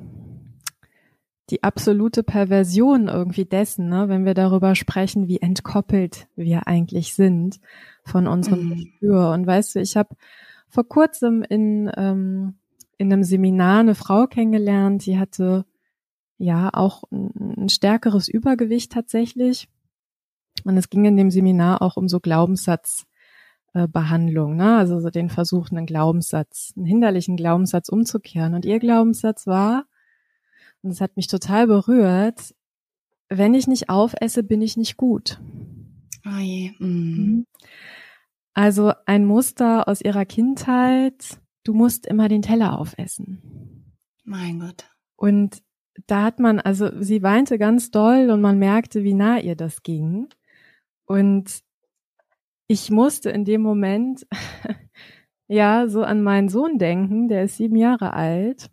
die absolute Perversion irgendwie dessen, ne, wenn wir darüber sprechen, wie entkoppelt wir eigentlich sind von unserem mhm. Gespür. Und weißt du, ich habe vor kurzem in, ähm, in einem Seminar eine Frau kennengelernt, die hatte ja auch ein, ein stärkeres Übergewicht tatsächlich. Und es ging in dem Seminar auch um so Glaubenssatz äh, Behandlung, ne? also so den Versuch, einen Glaubenssatz, einen hinderlichen Glaubenssatz umzukehren. Und ihr Glaubenssatz war, und es hat mich total berührt, wenn ich nicht aufesse, bin ich nicht gut.
Oh je. Mm.
Also ein Muster aus ihrer Kindheit, du musst immer den Teller aufessen.
Mein Gott.
Und da hat man, also sie weinte ganz doll und man merkte, wie nah ihr das ging. Und ich musste in dem Moment [laughs] ja so an meinen Sohn denken, der ist sieben Jahre alt,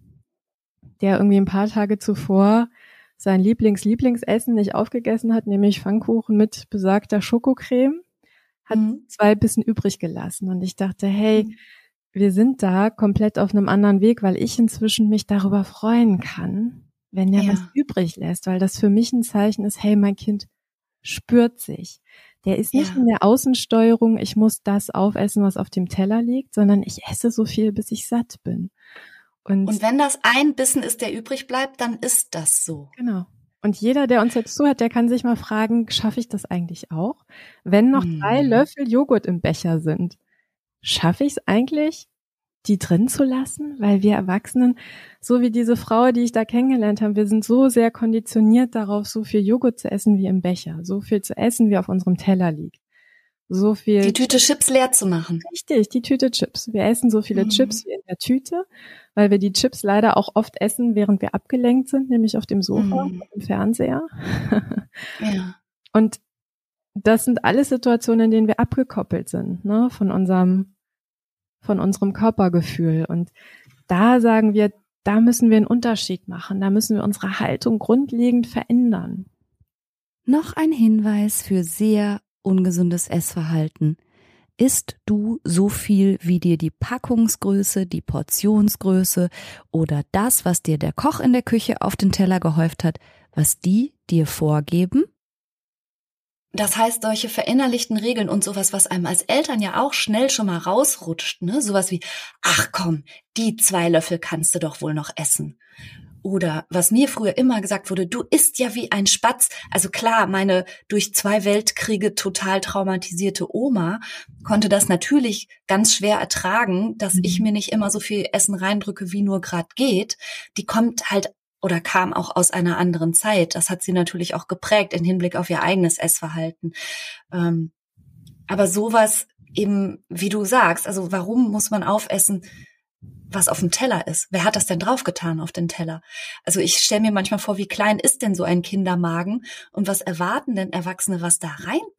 der irgendwie ein paar Tage zuvor sein Lieblings-Lieblingsessen nicht aufgegessen hat, nämlich Pfannkuchen mit besagter Schokocreme, hat mhm. zwei Bissen übrig gelassen. Und ich dachte, hey, mhm. wir sind da komplett auf einem anderen Weg, weil ich inzwischen mich darüber freuen kann, wenn er ja. was übrig lässt, weil das für mich ein Zeichen ist, hey, mein Kind spürt sich. Der ist nicht ja. in der Außensteuerung, ich muss das aufessen, was auf dem Teller liegt, sondern ich esse so viel, bis ich satt bin.
Und, und wenn das ein Bissen ist, der übrig bleibt, dann ist das so.
Genau. Und jeder, der uns jetzt zuhört, der kann sich mal fragen, schaffe ich das eigentlich auch? Wenn noch hm. drei Löffel Joghurt im Becher sind, schaffe ich es eigentlich, die drin zu lassen? Weil wir Erwachsenen, so wie diese Frau, die ich da kennengelernt habe, wir sind so sehr konditioniert darauf, so viel Joghurt zu essen wie im Becher, so viel zu essen, wie auf unserem Teller liegt so viel.
Die Tüte Chips leer zu machen.
Richtig, die Tüte Chips. Wir essen so viele mhm. Chips wie in der Tüte, weil wir die Chips leider auch oft essen, während wir abgelenkt sind, nämlich auf dem Sofa, mhm. im Fernseher. [laughs] ja. Und das sind alles Situationen, in denen wir abgekoppelt sind, ne, von unserem, von unserem Körpergefühl. Und da sagen wir, da müssen wir einen Unterschied machen. Da müssen wir unsere Haltung grundlegend verändern.
Noch ein Hinweis für sehr ungesundes Essverhalten. Isst du so viel, wie dir die Packungsgröße, die Portionsgröße oder das, was dir der Koch in der Küche auf den Teller gehäuft hat, was die dir vorgeben?
Das heißt, solche verinnerlichten Regeln und sowas, was einem als Eltern ja auch schnell schon mal rausrutscht, ne? Sowas wie, ach komm, die zwei Löffel kannst du doch wohl noch essen. Oder was mir früher immer gesagt wurde, du isst ja wie ein Spatz. Also klar, meine durch zwei Weltkriege total traumatisierte Oma konnte das natürlich ganz schwer ertragen, dass ich mhm. mir nicht immer so viel Essen reindrücke, wie nur grad geht. Die kommt halt oder kam auch aus einer anderen Zeit. Das hat sie natürlich auch geprägt im Hinblick auf ihr eigenes Essverhalten. Ähm, aber sowas eben, wie du sagst, also warum muss man aufessen? was auf dem Teller ist. Wer hat das denn draufgetan auf den Teller? Also ich stelle mir manchmal vor, wie klein ist denn so ein Kindermagen und was erwarten denn Erwachsene, was da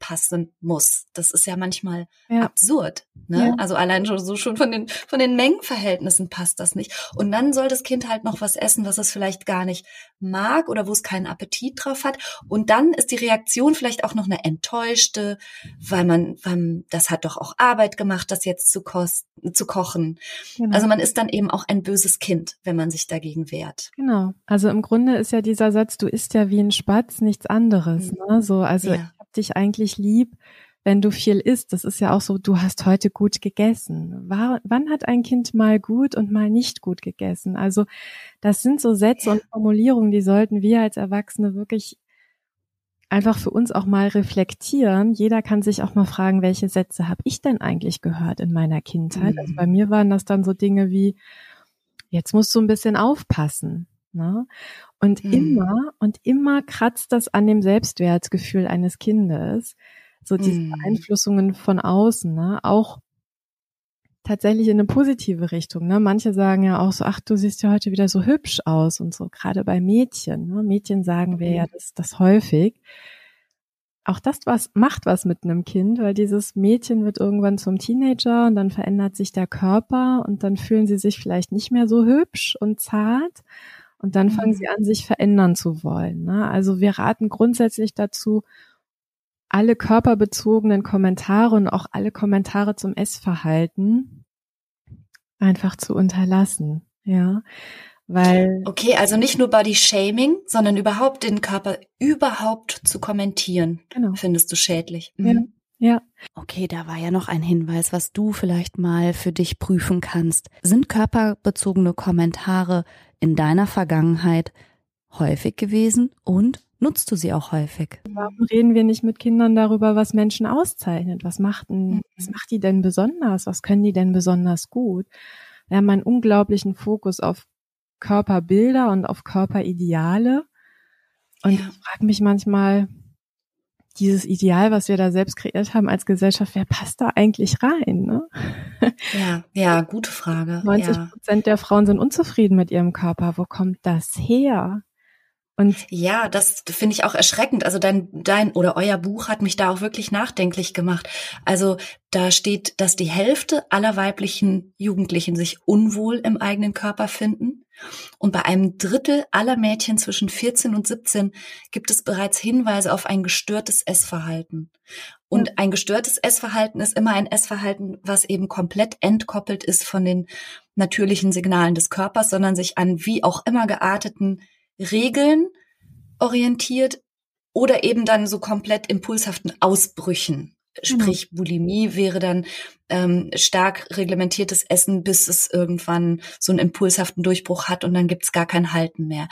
reinpassen muss? Das ist ja manchmal ja. absurd. Ne? Ja. Also allein schon so schon von den von den Mengenverhältnissen passt das nicht. Und dann soll das Kind halt noch was essen, was es vielleicht gar nicht mag oder wo es keinen Appetit drauf hat. Und dann ist die Reaktion vielleicht auch noch eine enttäuschte, weil man, weil das hat doch auch Arbeit gemacht, das jetzt zu kosten, zu kochen. Genau. Also man ist dann eben auch ein böses Kind, wenn man sich dagegen wehrt.
Genau. Also im Grunde ist ja dieser Satz, du isst ja wie ein Spatz, nichts anderes. Mhm. Ne? So, also ja. ich hab dich eigentlich lieb, wenn du viel isst. Das ist ja auch so, du hast heute gut gegessen. War, wann hat ein Kind mal gut und mal nicht gut gegessen? Also das sind so Sätze und Formulierungen, die sollten wir als Erwachsene wirklich einfach für uns auch mal reflektieren. Jeder kann sich auch mal fragen, welche Sätze habe ich denn eigentlich gehört in meiner Kindheit? Mhm. Also bei mir waren das dann so Dinge wie, jetzt musst du ein bisschen aufpassen. Ne? Und mhm. immer und immer kratzt das an dem Selbstwertgefühl eines Kindes. So diese mhm. Beeinflussungen von außen, ne? auch tatsächlich in eine positive Richtung. Ne? Manche sagen ja auch so, ach, du siehst ja heute wieder so hübsch aus und so, gerade bei Mädchen. Ne? Mädchen sagen wir ja mhm. das, das häufig. Auch das was macht was mit einem Kind, weil dieses Mädchen wird irgendwann zum Teenager und dann verändert sich der Körper und dann fühlen sie sich vielleicht nicht mehr so hübsch und zart und dann fangen sie mhm. an, sich verändern zu wollen. Ne? Also wir raten grundsätzlich dazu, alle körperbezogenen Kommentare und auch alle Kommentare zum Essverhalten einfach zu unterlassen, ja, weil
okay, also nicht nur Body Shaming, sondern überhaupt den Körper überhaupt zu kommentieren, genau. findest du schädlich.
Mhm. Ja. Ja.
Okay, da war ja noch ein Hinweis, was du vielleicht mal für dich prüfen kannst. Sind körperbezogene Kommentare in deiner Vergangenheit häufig gewesen und nutzt du sie auch häufig?
Warum reden wir nicht mit Kindern darüber, was Menschen auszeichnet? Was macht, denn, was mhm. macht die denn besonders? Was können die denn besonders gut? Wir haben einen unglaublichen Fokus auf Körperbilder und auf Körperideale. Und ja. ich frage mich manchmal, dieses Ideal, was wir da selbst kreiert haben als Gesellschaft, wer passt da eigentlich rein? Ne?
Ja, ja, gute Frage.
90 Prozent ja. der Frauen sind unzufrieden mit ihrem Körper. Wo kommt das her?
Und ja, das finde ich auch erschreckend. Also dein, dein oder euer Buch hat mich da auch wirklich nachdenklich gemacht. Also da steht, dass die Hälfte aller weiblichen Jugendlichen sich unwohl im eigenen Körper finden. Und bei einem Drittel aller Mädchen zwischen 14 und 17 gibt es bereits Hinweise auf ein gestörtes Essverhalten. Und ein gestörtes Essverhalten ist immer ein Essverhalten, was eben komplett entkoppelt ist von den natürlichen Signalen des Körpers, sondern sich an wie auch immer gearteten Regeln orientiert oder eben dann so komplett impulshaften Ausbrüchen. Sprich, Bulimie wäre dann ähm, stark reglementiertes Essen, bis es irgendwann so einen impulshaften Durchbruch hat und dann gibt's gar kein Halten mehr.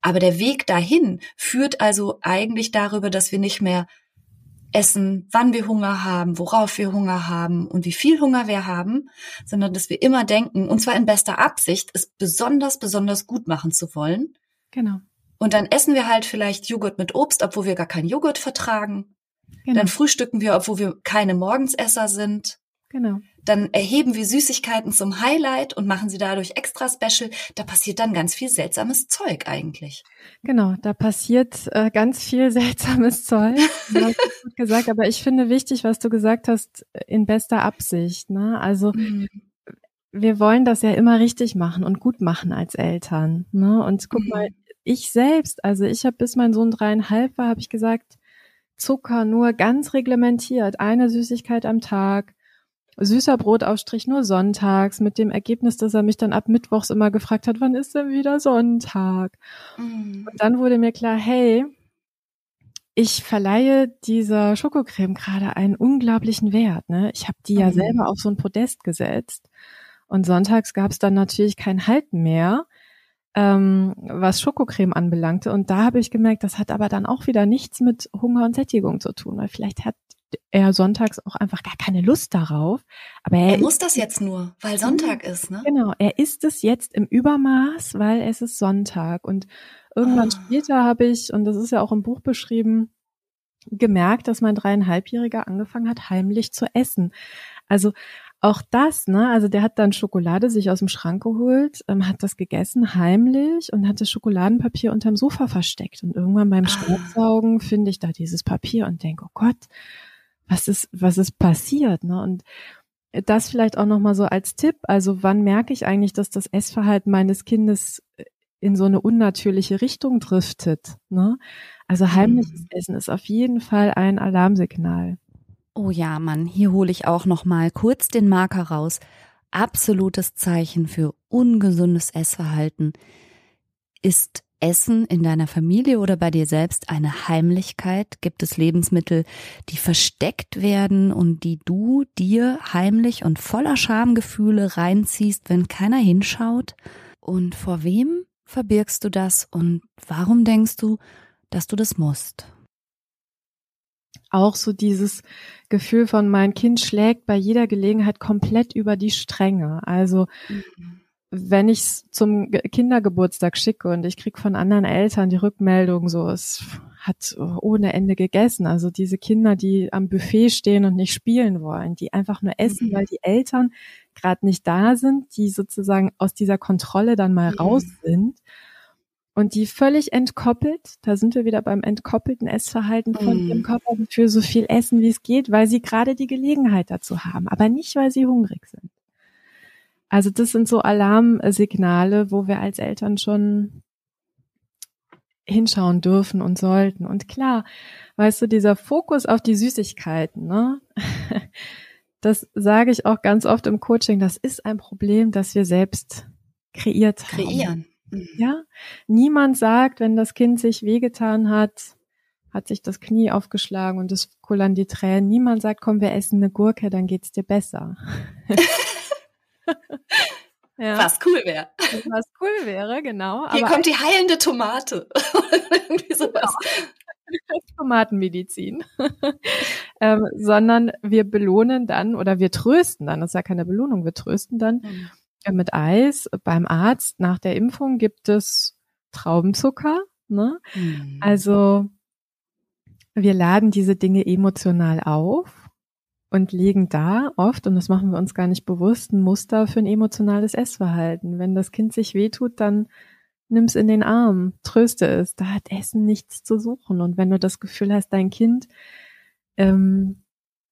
Aber der Weg dahin führt also eigentlich darüber, dass wir nicht mehr essen, wann wir Hunger haben, worauf wir Hunger haben und wie viel Hunger wir haben, sondern dass wir immer denken, und zwar in bester Absicht, es besonders, besonders gut machen zu wollen
Genau.
Und dann essen wir halt vielleicht Joghurt mit Obst, obwohl wir gar keinen Joghurt vertragen. Genau. Dann frühstücken wir, obwohl wir keine Morgensesser sind.
Genau.
Dann erheben wir Süßigkeiten zum Highlight und machen sie dadurch extra special. Da passiert dann ganz viel seltsames Zeug eigentlich.
Genau, da passiert äh, ganz viel [laughs] seltsames Zeug. Gut gesagt, aber ich finde wichtig, was du gesagt hast, in bester Absicht. Ne? Also mhm wir wollen das ja immer richtig machen und gut machen als Eltern. Ne? Und guck mhm. mal, ich selbst, also ich habe bis mein Sohn dreieinhalb war, habe ich gesagt, Zucker nur ganz reglementiert, eine Süßigkeit am Tag, süßer Brotaufstrich nur sonntags, mit dem Ergebnis, dass er mich dann ab Mittwochs immer gefragt hat, wann ist denn wieder Sonntag? Mhm. Und dann wurde mir klar, hey, ich verleihe dieser Schokocreme gerade einen unglaublichen Wert. Ne? Ich habe die mhm. ja selber auf so ein Podest gesetzt. Und sonntags gab es dann natürlich kein Halten mehr, ähm, was Schokocreme anbelangte. Und da habe ich gemerkt, das hat aber dann auch wieder nichts mit Hunger und Sättigung zu tun, weil vielleicht hat er sonntags auch einfach gar keine Lust darauf. Aber er,
er muss das jetzt nur, weil Sonntag ist, ne?
Genau, er isst es jetzt im Übermaß, weil es ist Sonntag. Und irgendwann oh. später habe ich, und das ist ja auch im Buch beschrieben, gemerkt, dass mein dreieinhalbjähriger angefangen hat, heimlich zu essen. Also auch das, ne, also der hat dann Schokolade sich aus dem Schrank geholt, ähm, hat das gegessen heimlich und hat das Schokoladenpapier unterm Sofa versteckt. Und irgendwann beim ah. Staubsaugen finde ich da dieses Papier und denke, oh Gott, was ist, was ist passiert, ne? Und das vielleicht auch nochmal so als Tipp. Also wann merke ich eigentlich, dass das Essverhalten meines Kindes in so eine unnatürliche Richtung driftet, ne? Also heimliches mhm. Essen ist auf jeden Fall ein Alarmsignal.
Oh ja, Mann, hier hole ich auch noch mal kurz den Marker raus. Absolutes Zeichen für ungesundes Essverhalten ist Essen in deiner Familie oder bei dir selbst eine Heimlichkeit? Gibt es Lebensmittel, die versteckt werden und die du dir heimlich und voller Schamgefühle reinziehst, wenn keiner hinschaut? Und vor wem verbirgst du das und warum denkst du, dass du das musst?
Auch so dieses Gefühl von mein Kind schlägt bei jeder Gelegenheit komplett über die Stränge. Also mhm. wenn ich es zum Kindergeburtstag schicke und ich krieg von anderen Eltern die Rückmeldung, so es hat ohne Ende gegessen. Also diese Kinder, die am Buffet stehen und nicht spielen wollen, die einfach nur essen, mhm. weil die Eltern gerade nicht da sind, die sozusagen aus dieser Kontrolle dann mal mhm. raus sind und die völlig entkoppelt, da sind wir wieder beim entkoppelten Essverhalten von mm. ihrem Körper für so viel essen, wie es geht, weil sie gerade die Gelegenheit dazu haben, aber nicht, weil sie hungrig sind. Also das sind so Alarmsignale, wo wir als Eltern schon hinschauen dürfen und sollten. Und klar, weißt du, dieser Fokus auf die Süßigkeiten, ne? [laughs] Das sage ich auch ganz oft im Coaching, das ist ein Problem, das wir selbst kreiert haben.
Kreieren.
Mhm. Ja, niemand sagt, wenn das Kind sich wehgetan hat, hat sich das Knie aufgeschlagen und es kullern die Tränen. Niemand sagt, komm, wir essen eine Gurke, dann geht's dir besser. [laughs]
ja. Was cool wäre.
Was cool wäre, genau.
Hier kommt die heilende Tomate. [laughs] Irgendwie sowas.
Genau. [laughs] Tomatenmedizin. ähm, sondern wir belohnen dann oder wir trösten dann, das ist ja keine Belohnung, wir trösten dann mhm mit Eis. Beim Arzt nach der Impfung gibt es Traubenzucker. Ne? Mhm. Also wir laden diese Dinge emotional auf und legen da oft, und das machen wir uns gar nicht bewusst, ein Muster für ein emotionales Essverhalten. Wenn das Kind sich wehtut, dann nimm's in den Arm, tröste es. Da hat Essen nichts zu suchen. Und wenn du das Gefühl hast, dein Kind ähm,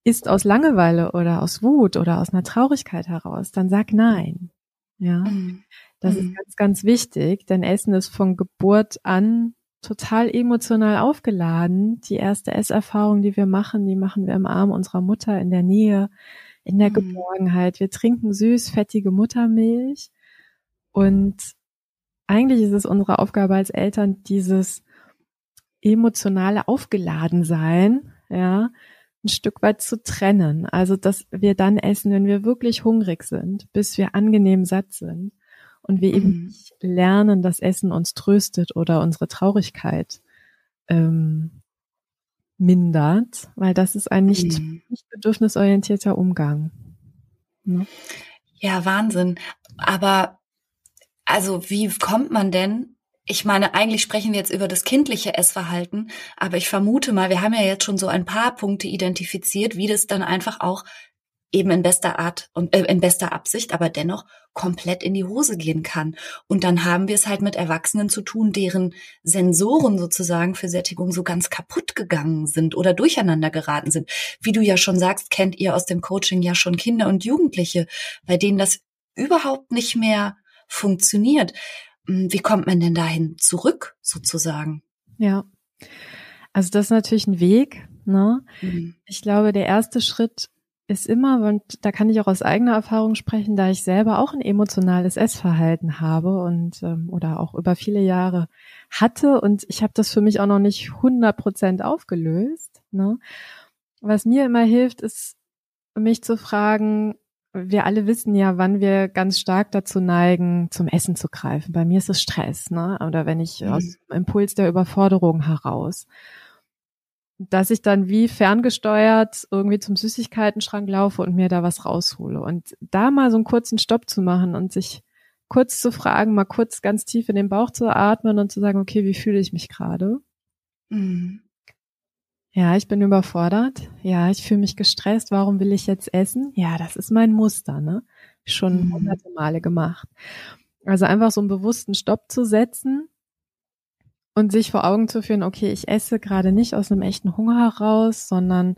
ist aus Langeweile oder aus Wut oder aus einer Traurigkeit heraus, dann sag nein. Ja, mhm. das mhm. ist ganz, ganz wichtig, denn Essen ist von Geburt an total emotional aufgeladen. Die erste Esserfahrung, die wir machen, die machen wir im Arm unserer Mutter in der Nähe, in der mhm. Geborgenheit. Wir trinken süß, fettige Muttermilch und eigentlich ist es unsere Aufgabe als Eltern, dieses emotionale Aufgeladensein, ja, ein Stück weit zu trennen. Also, dass wir dann essen, wenn wir wirklich hungrig sind, bis wir angenehm satt sind und wir mhm. eben nicht lernen, dass Essen uns tröstet oder unsere Traurigkeit ähm, mindert, weil das ist ein nicht, mhm. nicht bedürfnisorientierter Umgang.
Ne? Ja, Wahnsinn. Aber also wie kommt man denn? Ich meine, eigentlich sprechen wir jetzt über das kindliche Essverhalten, aber ich vermute mal, wir haben ja jetzt schon so ein paar Punkte identifiziert, wie das dann einfach auch eben in bester Art und äh, in bester Absicht, aber dennoch komplett in die Hose gehen kann. Und dann haben wir es halt mit Erwachsenen zu tun, deren Sensoren sozusagen für Sättigung so ganz kaputt gegangen sind oder durcheinander geraten sind. Wie du ja schon sagst, kennt ihr aus dem Coaching ja schon Kinder und Jugendliche, bei denen das überhaupt nicht mehr funktioniert. Hm, wie kommt man denn dahin zurück, sozusagen?
Ja. Also das ist natürlich ein Weg. Ne? Mhm. Ich glaube, der erste Schritt ist immer, und da kann ich auch aus eigener Erfahrung sprechen, da ich selber auch ein emotionales Essverhalten habe und ähm, oder auch über viele Jahre hatte und ich habe das für mich auch noch nicht 100 Prozent aufgelöst. Ne? Was mir immer hilft, ist mich zu fragen, wir alle wissen ja, wann wir ganz stark dazu neigen, zum Essen zu greifen. Bei mir ist es Stress, ne? Oder wenn ich mhm. aus dem Impuls der Überforderung heraus. Dass ich dann wie ferngesteuert irgendwie zum Süßigkeitenschrank laufe und mir da was raushole. Und da mal so einen kurzen Stopp zu machen und sich kurz zu fragen, mal kurz ganz tief in den Bauch zu atmen und zu sagen, okay, wie fühle ich mich gerade? Mhm. Ja, ich bin überfordert. Ja, ich fühle mich gestresst. Warum will ich jetzt essen? Ja, das ist mein Muster, ne? Schon mhm. hunderte Male gemacht. Also einfach so einen bewussten Stopp zu setzen und sich vor Augen zu führen, okay, ich esse gerade nicht aus einem echten Hunger heraus, sondern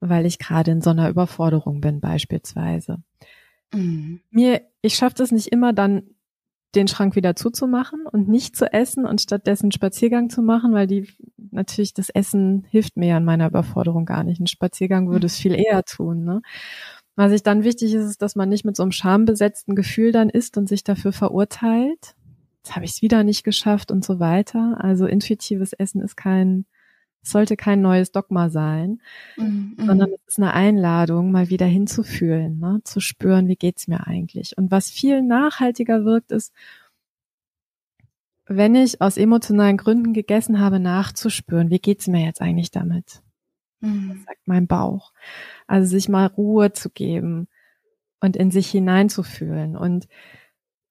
weil ich gerade in so einer Überforderung bin beispielsweise. Mhm. Mir, ich schaffe das nicht immer dann den Schrank wieder zuzumachen und nicht zu essen und stattdessen Spaziergang zu machen, weil die natürlich das Essen hilft mir an meiner Überforderung gar nicht. Ein Spaziergang würde es viel eher tun. Ne? Was ich dann wichtig ist, ist, dass man nicht mit so einem schambesetzten Gefühl dann isst und sich dafür verurteilt. Jetzt habe ich es wieder nicht geschafft und so weiter. Also intuitives Essen ist kein sollte kein neues Dogma sein, mhm, sondern es ist eine Einladung, mal wieder hinzufühlen, ne? zu spüren, wie geht's mir eigentlich. Und was viel nachhaltiger wirkt, ist, wenn ich aus emotionalen Gründen gegessen habe, nachzuspüren, wie geht's mir jetzt eigentlich damit? Mhm. Das sagt mein Bauch. Also sich mal Ruhe zu geben und in sich hineinzufühlen. Und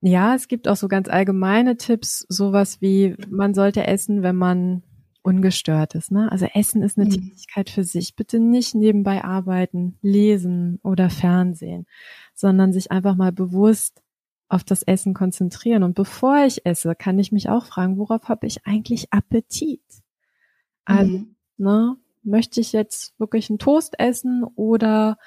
ja, es gibt auch so ganz allgemeine Tipps, sowas wie, man sollte essen, wenn man ungestört ist. Ne? Also Essen ist eine mhm. Tätigkeit für sich. Bitte nicht nebenbei arbeiten, lesen oder Fernsehen, sondern sich einfach mal bewusst auf das Essen konzentrieren. Und bevor ich esse, kann ich mich auch fragen, worauf habe ich eigentlich Appetit? Also, mhm. ne, möchte ich jetzt wirklich einen Toast essen oder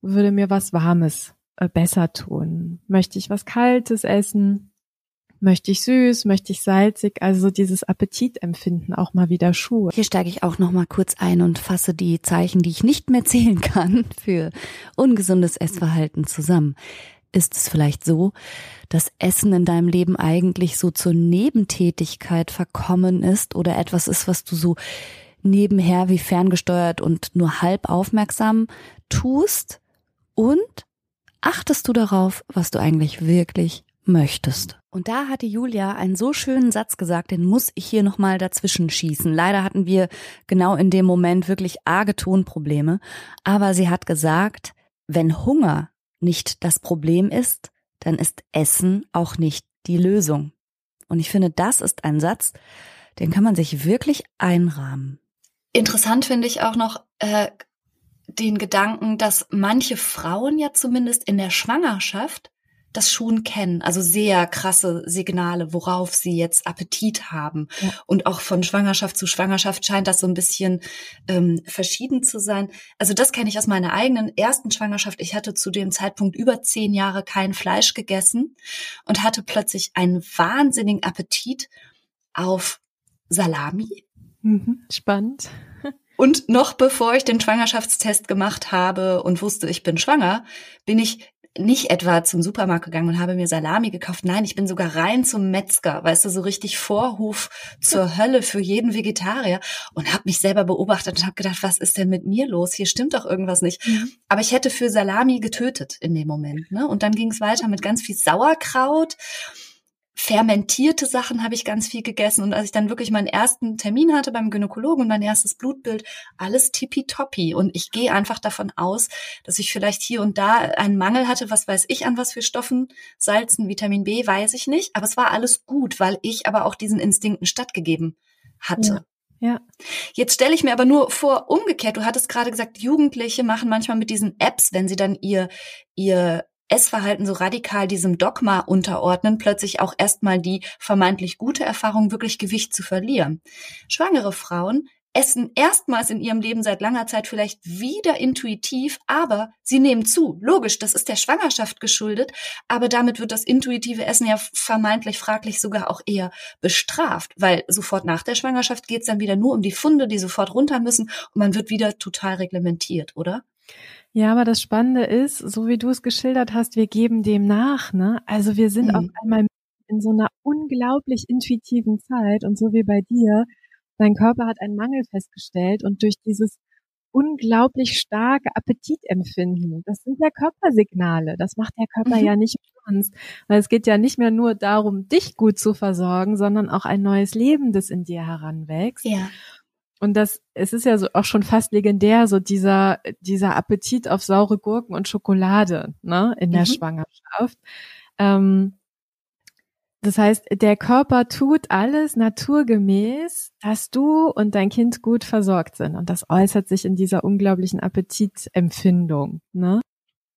würde mir was Warmes äh, besser tun? Möchte ich was Kaltes essen? Möchte ich süß, möchte ich salzig, also dieses Appetitempfinden auch mal wieder Schuhe.
Hier steige ich auch noch mal kurz ein und fasse die Zeichen, die ich nicht mehr zählen kann, [laughs] für ungesundes Essverhalten zusammen. Ist es vielleicht so, dass Essen in deinem Leben eigentlich so zur Nebentätigkeit verkommen ist oder etwas ist, was du so nebenher wie ferngesteuert und nur halb aufmerksam tust? Und achtest du darauf, was du eigentlich wirklich möchtest. Und da hatte Julia einen so schönen Satz gesagt, den muss ich hier nochmal dazwischen schießen. Leider hatten wir genau in dem Moment wirklich arge Tonprobleme. Aber sie hat gesagt, wenn Hunger nicht das Problem ist, dann ist Essen auch nicht die Lösung. Und ich finde, das ist ein Satz, den kann man sich wirklich einrahmen.
Interessant finde ich auch noch äh, den Gedanken, dass manche Frauen ja zumindest in der Schwangerschaft das schon kennen, also sehr krasse Signale, worauf sie jetzt Appetit haben. Ja. Und auch von Schwangerschaft zu Schwangerschaft scheint das so ein bisschen ähm, verschieden zu sein. Also das kenne ich aus meiner eigenen ersten Schwangerschaft. Ich hatte zu dem Zeitpunkt über zehn Jahre kein Fleisch gegessen und hatte plötzlich einen wahnsinnigen Appetit auf Salami.
Mhm, spannend. [laughs]
Und noch bevor ich den Schwangerschaftstest gemacht habe und wusste, ich bin schwanger, bin ich nicht etwa zum Supermarkt gegangen und habe mir Salami gekauft. Nein, ich bin sogar rein zum Metzger, weißt du, so richtig Vorhof zur Hölle für jeden Vegetarier und habe mich selber beobachtet und habe gedacht, was ist denn mit mir los? Hier stimmt doch irgendwas nicht. Mhm. Aber ich hätte für Salami getötet in dem Moment. Ne? Und dann ging es weiter mit ganz viel Sauerkraut fermentierte Sachen habe ich ganz viel gegessen. Und als ich dann wirklich meinen ersten Termin hatte beim Gynäkologen und mein erstes Blutbild, alles tippitoppi. Und ich gehe einfach davon aus, dass ich vielleicht hier und da einen Mangel hatte. Was weiß ich an was für Stoffen? Salzen, Vitamin B, weiß ich nicht. Aber es war alles gut, weil ich aber auch diesen Instinkten stattgegeben hatte.
Ja. Ja.
Jetzt stelle ich mir aber nur vor, umgekehrt, du hattest gerade gesagt, Jugendliche machen manchmal mit diesen Apps, wenn sie dann ihr, ihr Essverhalten so radikal diesem Dogma unterordnen, plötzlich auch erstmal die vermeintlich gute Erfahrung, wirklich Gewicht zu verlieren. Schwangere Frauen essen erstmals in ihrem Leben seit langer Zeit vielleicht wieder intuitiv, aber sie nehmen zu. Logisch, das ist der Schwangerschaft geschuldet, aber damit wird das intuitive Essen ja vermeintlich fraglich sogar auch eher bestraft, weil sofort nach der Schwangerschaft geht es dann wieder nur um die Funde, die sofort runter müssen und man wird wieder total reglementiert, oder?
Ja, aber das Spannende ist, so wie du es geschildert hast, wir geben dem nach, ne? Also wir sind mhm. auf einmal in so einer unglaublich intuitiven Zeit und so wie bei dir, dein Körper hat einen Mangel festgestellt und durch dieses unglaublich starke Appetitempfinden, das sind ja Körpersignale, das macht der Körper mhm. ja nicht umsonst, weil es geht ja nicht mehr nur darum, dich gut zu versorgen, sondern auch ein neues Leben, das in dir heranwächst.
Ja.
Und das, es ist ja so auch schon fast legendär, so dieser, dieser Appetit auf saure Gurken und Schokolade, ne, in der mhm. Schwangerschaft. Ähm, das heißt, der Körper tut alles naturgemäß, dass du und dein Kind gut versorgt sind. Und das äußert sich in dieser unglaublichen Appetitempfindung, ne?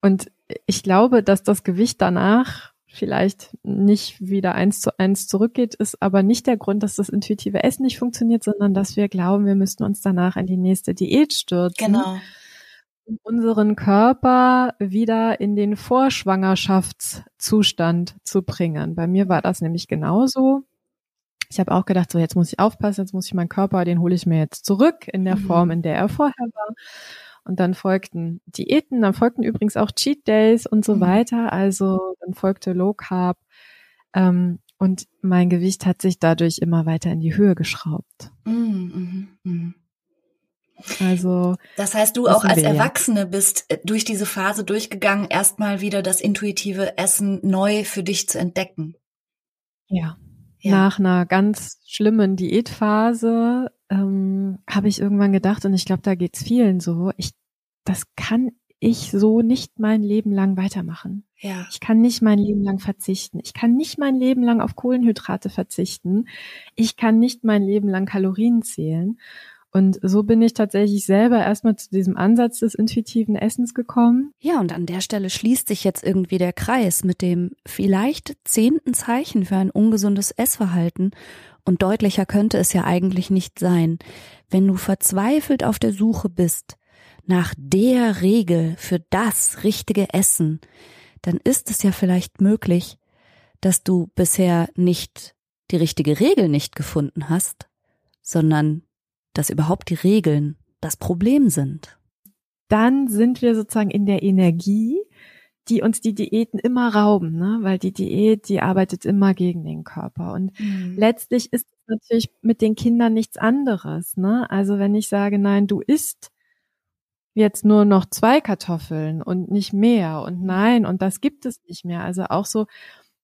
Und ich glaube, dass das Gewicht danach vielleicht nicht wieder eins zu eins zurückgeht, ist aber nicht der Grund, dass das intuitive Essen nicht funktioniert, sondern dass wir glauben, wir müssten uns danach in die nächste Diät stürzen.
Genau.
Um unseren Körper wieder in den Vorschwangerschaftszustand zu bringen. Bei mir war das nämlich genauso. Ich habe auch gedacht, so jetzt muss ich aufpassen, jetzt muss ich meinen Körper, den hole ich mir jetzt zurück in der mhm. Form, in der er vorher war. Und dann folgten Diäten, dann folgten übrigens auch Cheat Days und so mhm. weiter. Also dann folgte Low Carb. Ähm, und mein Gewicht hat sich dadurch immer weiter in die Höhe geschraubt.
Mh, mh.
Also.
Das heißt, du auch als Erwachsene bist äh, durch diese Phase durchgegangen, erstmal wieder das intuitive Essen neu für dich zu entdecken.
Ja. Ja. Nach einer ganz schlimmen Diätphase ähm, habe ich irgendwann gedacht, und ich glaube, da geht's vielen so, ich, das kann ich so nicht mein Leben lang weitermachen.
Ja.
Ich kann nicht mein Leben lang verzichten. Ich kann nicht mein Leben lang auf Kohlenhydrate verzichten. Ich kann nicht mein Leben lang Kalorien zählen. Und so bin ich tatsächlich selber erstmal zu diesem Ansatz des intuitiven Essens gekommen.
Ja, und an der Stelle schließt sich jetzt irgendwie der Kreis mit dem vielleicht zehnten Zeichen für ein ungesundes Essverhalten und deutlicher könnte es ja eigentlich nicht sein, wenn du verzweifelt auf der Suche bist nach der Regel für das richtige Essen, dann ist es ja vielleicht möglich, dass du bisher nicht die richtige Regel nicht gefunden hast, sondern dass überhaupt die Regeln das Problem sind.
Dann sind wir sozusagen in der Energie, die uns die Diäten immer rauben, ne? weil die Diät, die arbeitet immer gegen den Körper. Und mhm. letztlich ist es natürlich mit den Kindern nichts anderes. Ne? Also wenn ich sage, nein, du isst jetzt nur noch zwei Kartoffeln und nicht mehr und nein, und das gibt es nicht mehr. Also auch so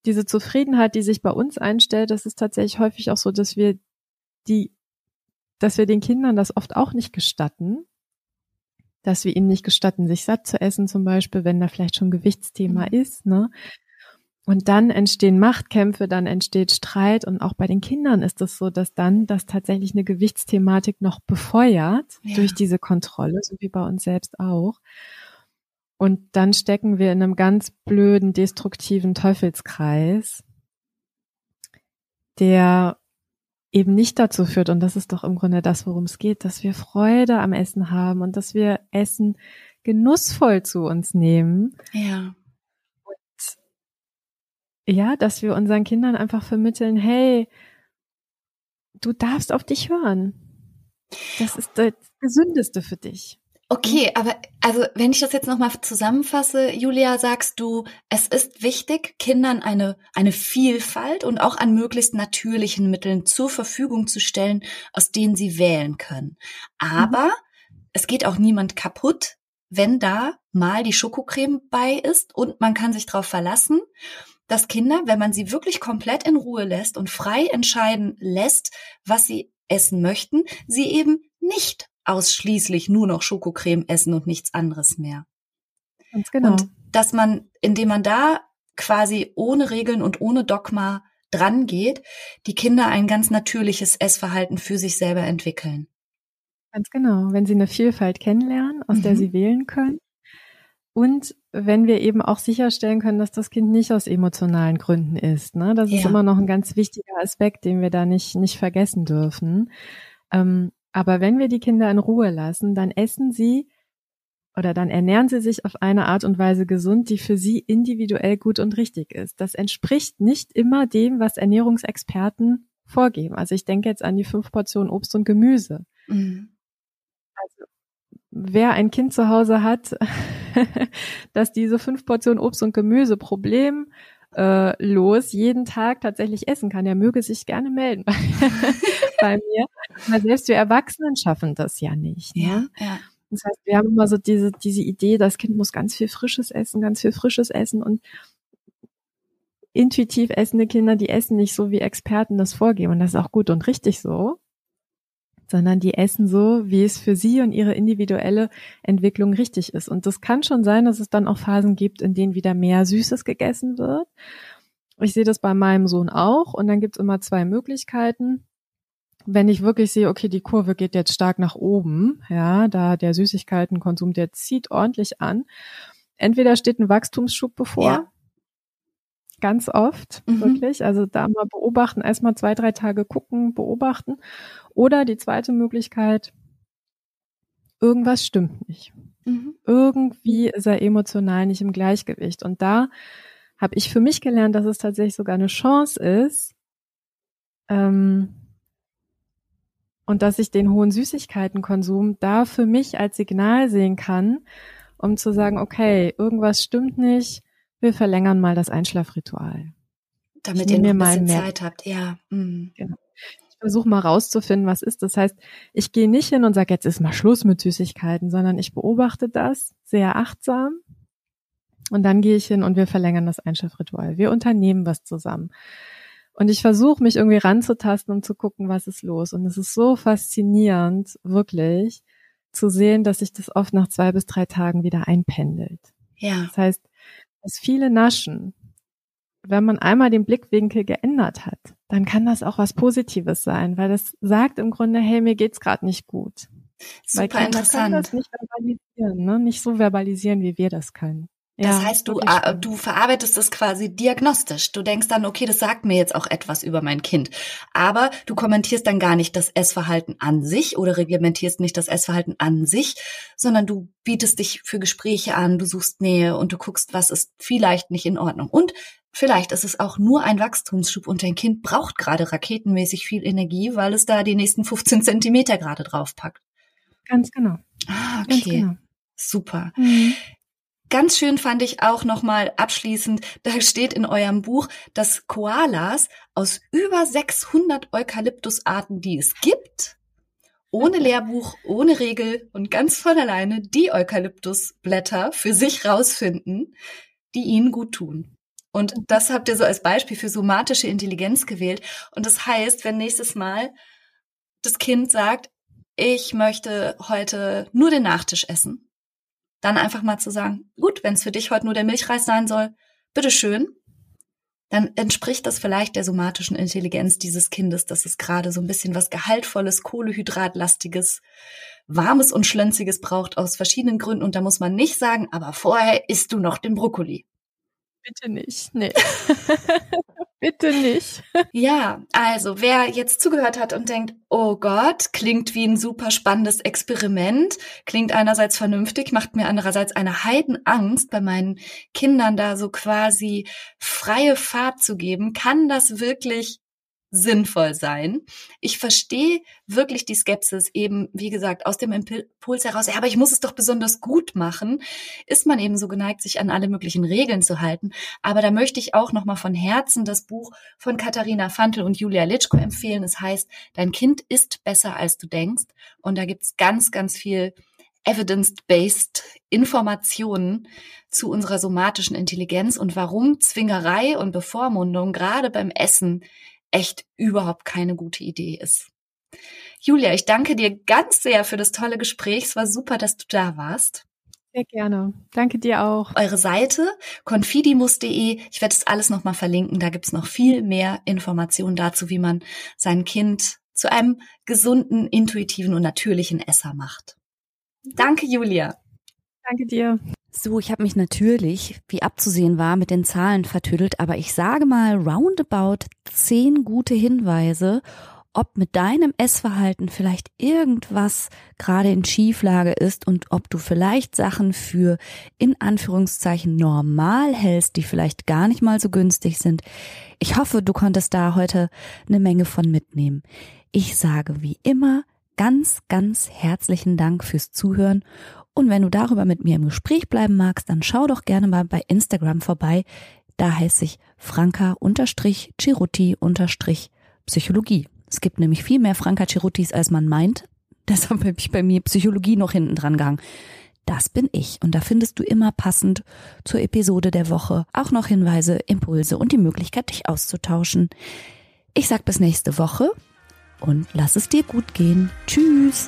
diese Zufriedenheit, die sich bei uns einstellt, das ist tatsächlich häufig auch so, dass wir die, dass wir den Kindern das oft auch nicht gestatten, dass wir ihnen nicht gestatten, sich satt zu essen, zum Beispiel, wenn da vielleicht schon Gewichtsthema mhm. ist, ne? Und dann entstehen Machtkämpfe, dann entsteht Streit und auch bei den Kindern ist es so, dass dann das tatsächlich eine Gewichtsthematik noch befeuert ja. durch diese Kontrolle, so wie bei uns selbst auch. Und dann stecken wir in einem ganz blöden, destruktiven Teufelskreis, der eben nicht dazu führt, und das ist doch im Grunde das, worum es geht, dass wir Freude am Essen haben und dass wir Essen genussvoll zu uns nehmen.
Ja
ja, dass wir unseren Kindern einfach vermitteln, hey, du darfst auf dich hören. Das ist das Gesündeste für dich.
Okay, aber also wenn ich das jetzt nochmal zusammenfasse, Julia, sagst du, es ist wichtig, Kindern eine, eine Vielfalt und auch an möglichst natürlichen Mitteln zur Verfügung zu stellen, aus denen sie wählen können. Aber mhm. es geht auch niemand kaputt, wenn da mal die Schokocreme bei ist und man kann sich darauf verlassen dass Kinder, wenn man sie wirklich komplett in Ruhe lässt und frei entscheiden lässt, was sie essen möchten, sie eben nicht ausschließlich nur noch Schokocreme essen und nichts anderes mehr.
Ganz genau.
Und dass man, indem man da quasi ohne Regeln und ohne Dogma dran geht, die Kinder ein ganz natürliches Essverhalten für sich selber entwickeln.
Ganz genau. Wenn sie eine Vielfalt kennenlernen, aus mhm. der sie wählen können, und wenn wir eben auch sicherstellen können, dass das Kind nicht aus emotionalen Gründen ist. Ne? Das ja. ist immer noch ein ganz wichtiger Aspekt, den wir da nicht, nicht vergessen dürfen. Ähm, aber wenn wir die Kinder in Ruhe lassen, dann essen sie oder dann ernähren sie sich auf eine Art und Weise gesund, die für sie individuell gut und richtig ist. Das entspricht nicht immer dem, was Ernährungsexperten vorgeben. Also ich denke jetzt an die fünf Portionen Obst und Gemüse. Mhm. Also wer ein Kind zu Hause hat, [laughs] dass diese fünf Portionen Obst und Gemüse Problem äh, los jeden Tag tatsächlich essen kann, der möge sich gerne melden [laughs] bei mir. Weil selbst wir Erwachsenen schaffen das ja nicht.
Ne? Ja, ja.
Das heißt, wir haben immer so diese, diese Idee, das Kind muss ganz viel Frisches essen, ganz viel Frisches essen und intuitiv essende Kinder, die essen nicht so, wie Experten das vorgeben. Und das ist auch gut und richtig so sondern die essen so, wie es für sie und ihre individuelle Entwicklung richtig ist. Und das kann schon sein, dass es dann auch Phasen gibt, in denen wieder mehr Süßes gegessen wird. Ich sehe das bei meinem Sohn auch und dann gibt es immer zwei Möglichkeiten. Wenn ich wirklich sehe, okay, die Kurve geht jetzt stark nach oben, ja, da der Süßigkeitenkonsum, der zieht ordentlich an. Entweder steht ein Wachstumsschub bevor, ja ganz oft, mhm. wirklich. Also da mal beobachten, erstmal zwei, drei Tage gucken, beobachten. Oder die zweite Möglichkeit, irgendwas stimmt nicht. Mhm. Irgendwie ist er emotional nicht im Gleichgewicht. Und da habe ich für mich gelernt, dass es tatsächlich sogar eine Chance ist, ähm, und dass ich den hohen Süßigkeitenkonsum da für mich als Signal sehen kann, um zu sagen, okay, irgendwas stimmt nicht, wir verlängern mal das Einschlafritual.
Damit ihr noch ein bisschen Zeit habt, ja. Mhm.
Genau. Ich versuche mal rauszufinden, was ist. Das heißt, ich gehe nicht hin und sage, jetzt ist mal Schluss mit Süßigkeiten, sondern ich beobachte das sehr achtsam. Und dann gehe ich hin und wir verlängern das Einschlafritual. Wir unternehmen was zusammen. Und ich versuche mich irgendwie ranzutasten und zu gucken, was ist los. Und es ist so faszinierend, wirklich, zu sehen, dass sich das oft nach zwei bis drei Tagen wieder einpendelt.
Ja.
Das heißt, das viele Naschen, wenn man einmal den Blickwinkel geändert hat, dann kann das auch was Positives sein, weil das sagt im Grunde, hey, mir geht's gerade nicht gut.
Super weil Kinder interessant. Können das
nicht verbalisieren, ne? nicht so verbalisieren, wie wir das können.
Das ja, heißt, du, äh, du verarbeitest das quasi diagnostisch. Du denkst dann, okay, das sagt mir jetzt auch etwas über mein Kind. Aber du kommentierst dann gar nicht das Essverhalten an sich oder reglementierst nicht das Essverhalten an sich, sondern du bietest dich für Gespräche an, du suchst Nähe und du guckst, was ist vielleicht nicht in Ordnung. Und vielleicht ist es auch nur ein Wachstumsschub und dein Kind braucht gerade raketenmäßig viel Energie, weil es da die nächsten 15 Zentimeter gerade draufpackt.
Ganz genau.
Ah, okay. Ganz genau. Super. Mhm. Ganz schön fand ich auch nochmal abschließend, da steht in eurem Buch, dass Koalas aus über 600 Eukalyptusarten, die es gibt, ohne [laughs] Lehrbuch, ohne Regel und ganz von alleine die Eukalyptusblätter für sich rausfinden, die ihnen gut tun. Und das habt ihr so als Beispiel für somatische Intelligenz gewählt. Und das heißt, wenn nächstes Mal das Kind sagt, ich möchte heute nur den Nachtisch essen, dann einfach mal zu sagen, gut, wenn es für dich heute nur der Milchreis sein soll, bitteschön. dann entspricht das vielleicht der somatischen Intelligenz dieses Kindes, dass es gerade so ein bisschen was Gehaltvolles, Kohlehydratlastiges, Warmes und Schlönziges braucht aus verschiedenen Gründen. Und da muss man nicht sagen, aber vorher isst du noch den Brokkoli.
Bitte nicht, nee. [laughs] Bitte nicht.
ja, also wer jetzt zugehört hat und denkt, oh Gott, klingt wie ein super spannendes Experiment, klingt einerseits vernünftig, macht mir andererseits eine Heidenangst, bei meinen Kindern da so quasi freie Fahrt zu geben, kann das wirklich sinnvoll sein. Ich verstehe wirklich die Skepsis eben, wie gesagt, aus dem Impuls heraus, ja, aber ich muss es doch besonders gut machen, ist man eben so geneigt, sich an alle möglichen Regeln zu halten. Aber da möchte ich auch nochmal von Herzen das Buch von Katharina Fantel und Julia Litschko empfehlen. Es heißt, dein Kind ist besser, als du denkst. Und da gibt's ganz, ganz viel evidence-based Informationen zu unserer somatischen Intelligenz und warum Zwingerei und Bevormundung gerade beim Essen echt überhaupt keine gute Idee ist. Julia, ich danke dir ganz sehr für das tolle Gespräch. Es war super, dass du da warst.
Sehr gerne. Danke dir auch.
Eure Seite confidimus.de, ich werde es alles nochmal verlinken. Da gibt's noch viel mehr Informationen dazu, wie man sein Kind zu einem gesunden, intuitiven und natürlichen Esser macht. Danke, Julia.
Danke dir.
So, ich habe mich natürlich, wie abzusehen war, mit den Zahlen vertüdelt, aber ich sage mal roundabout zehn gute Hinweise, ob mit deinem Essverhalten vielleicht irgendwas gerade in Schieflage ist und ob du vielleicht Sachen für in Anführungszeichen normal hältst, die vielleicht gar nicht mal so günstig sind. Ich hoffe, du konntest da heute eine Menge von mitnehmen. Ich sage wie immer ganz, ganz herzlichen Dank fürs Zuhören und wenn du darüber mit mir im Gespräch bleiben magst, dann schau doch gerne mal bei Instagram vorbei. Da heiße ich Franka-Ciruti-Psychologie. Es gibt nämlich viel mehr Franka Ciruttis, als man meint. [laughs] Deshalb habe ich bei mir Psychologie noch hinten dran gehangen. Das bin ich. Und da findest du immer passend zur Episode der Woche auch noch Hinweise, Impulse und die Möglichkeit, dich auszutauschen. Ich sag bis nächste Woche und lass es dir gut gehen. Tschüss.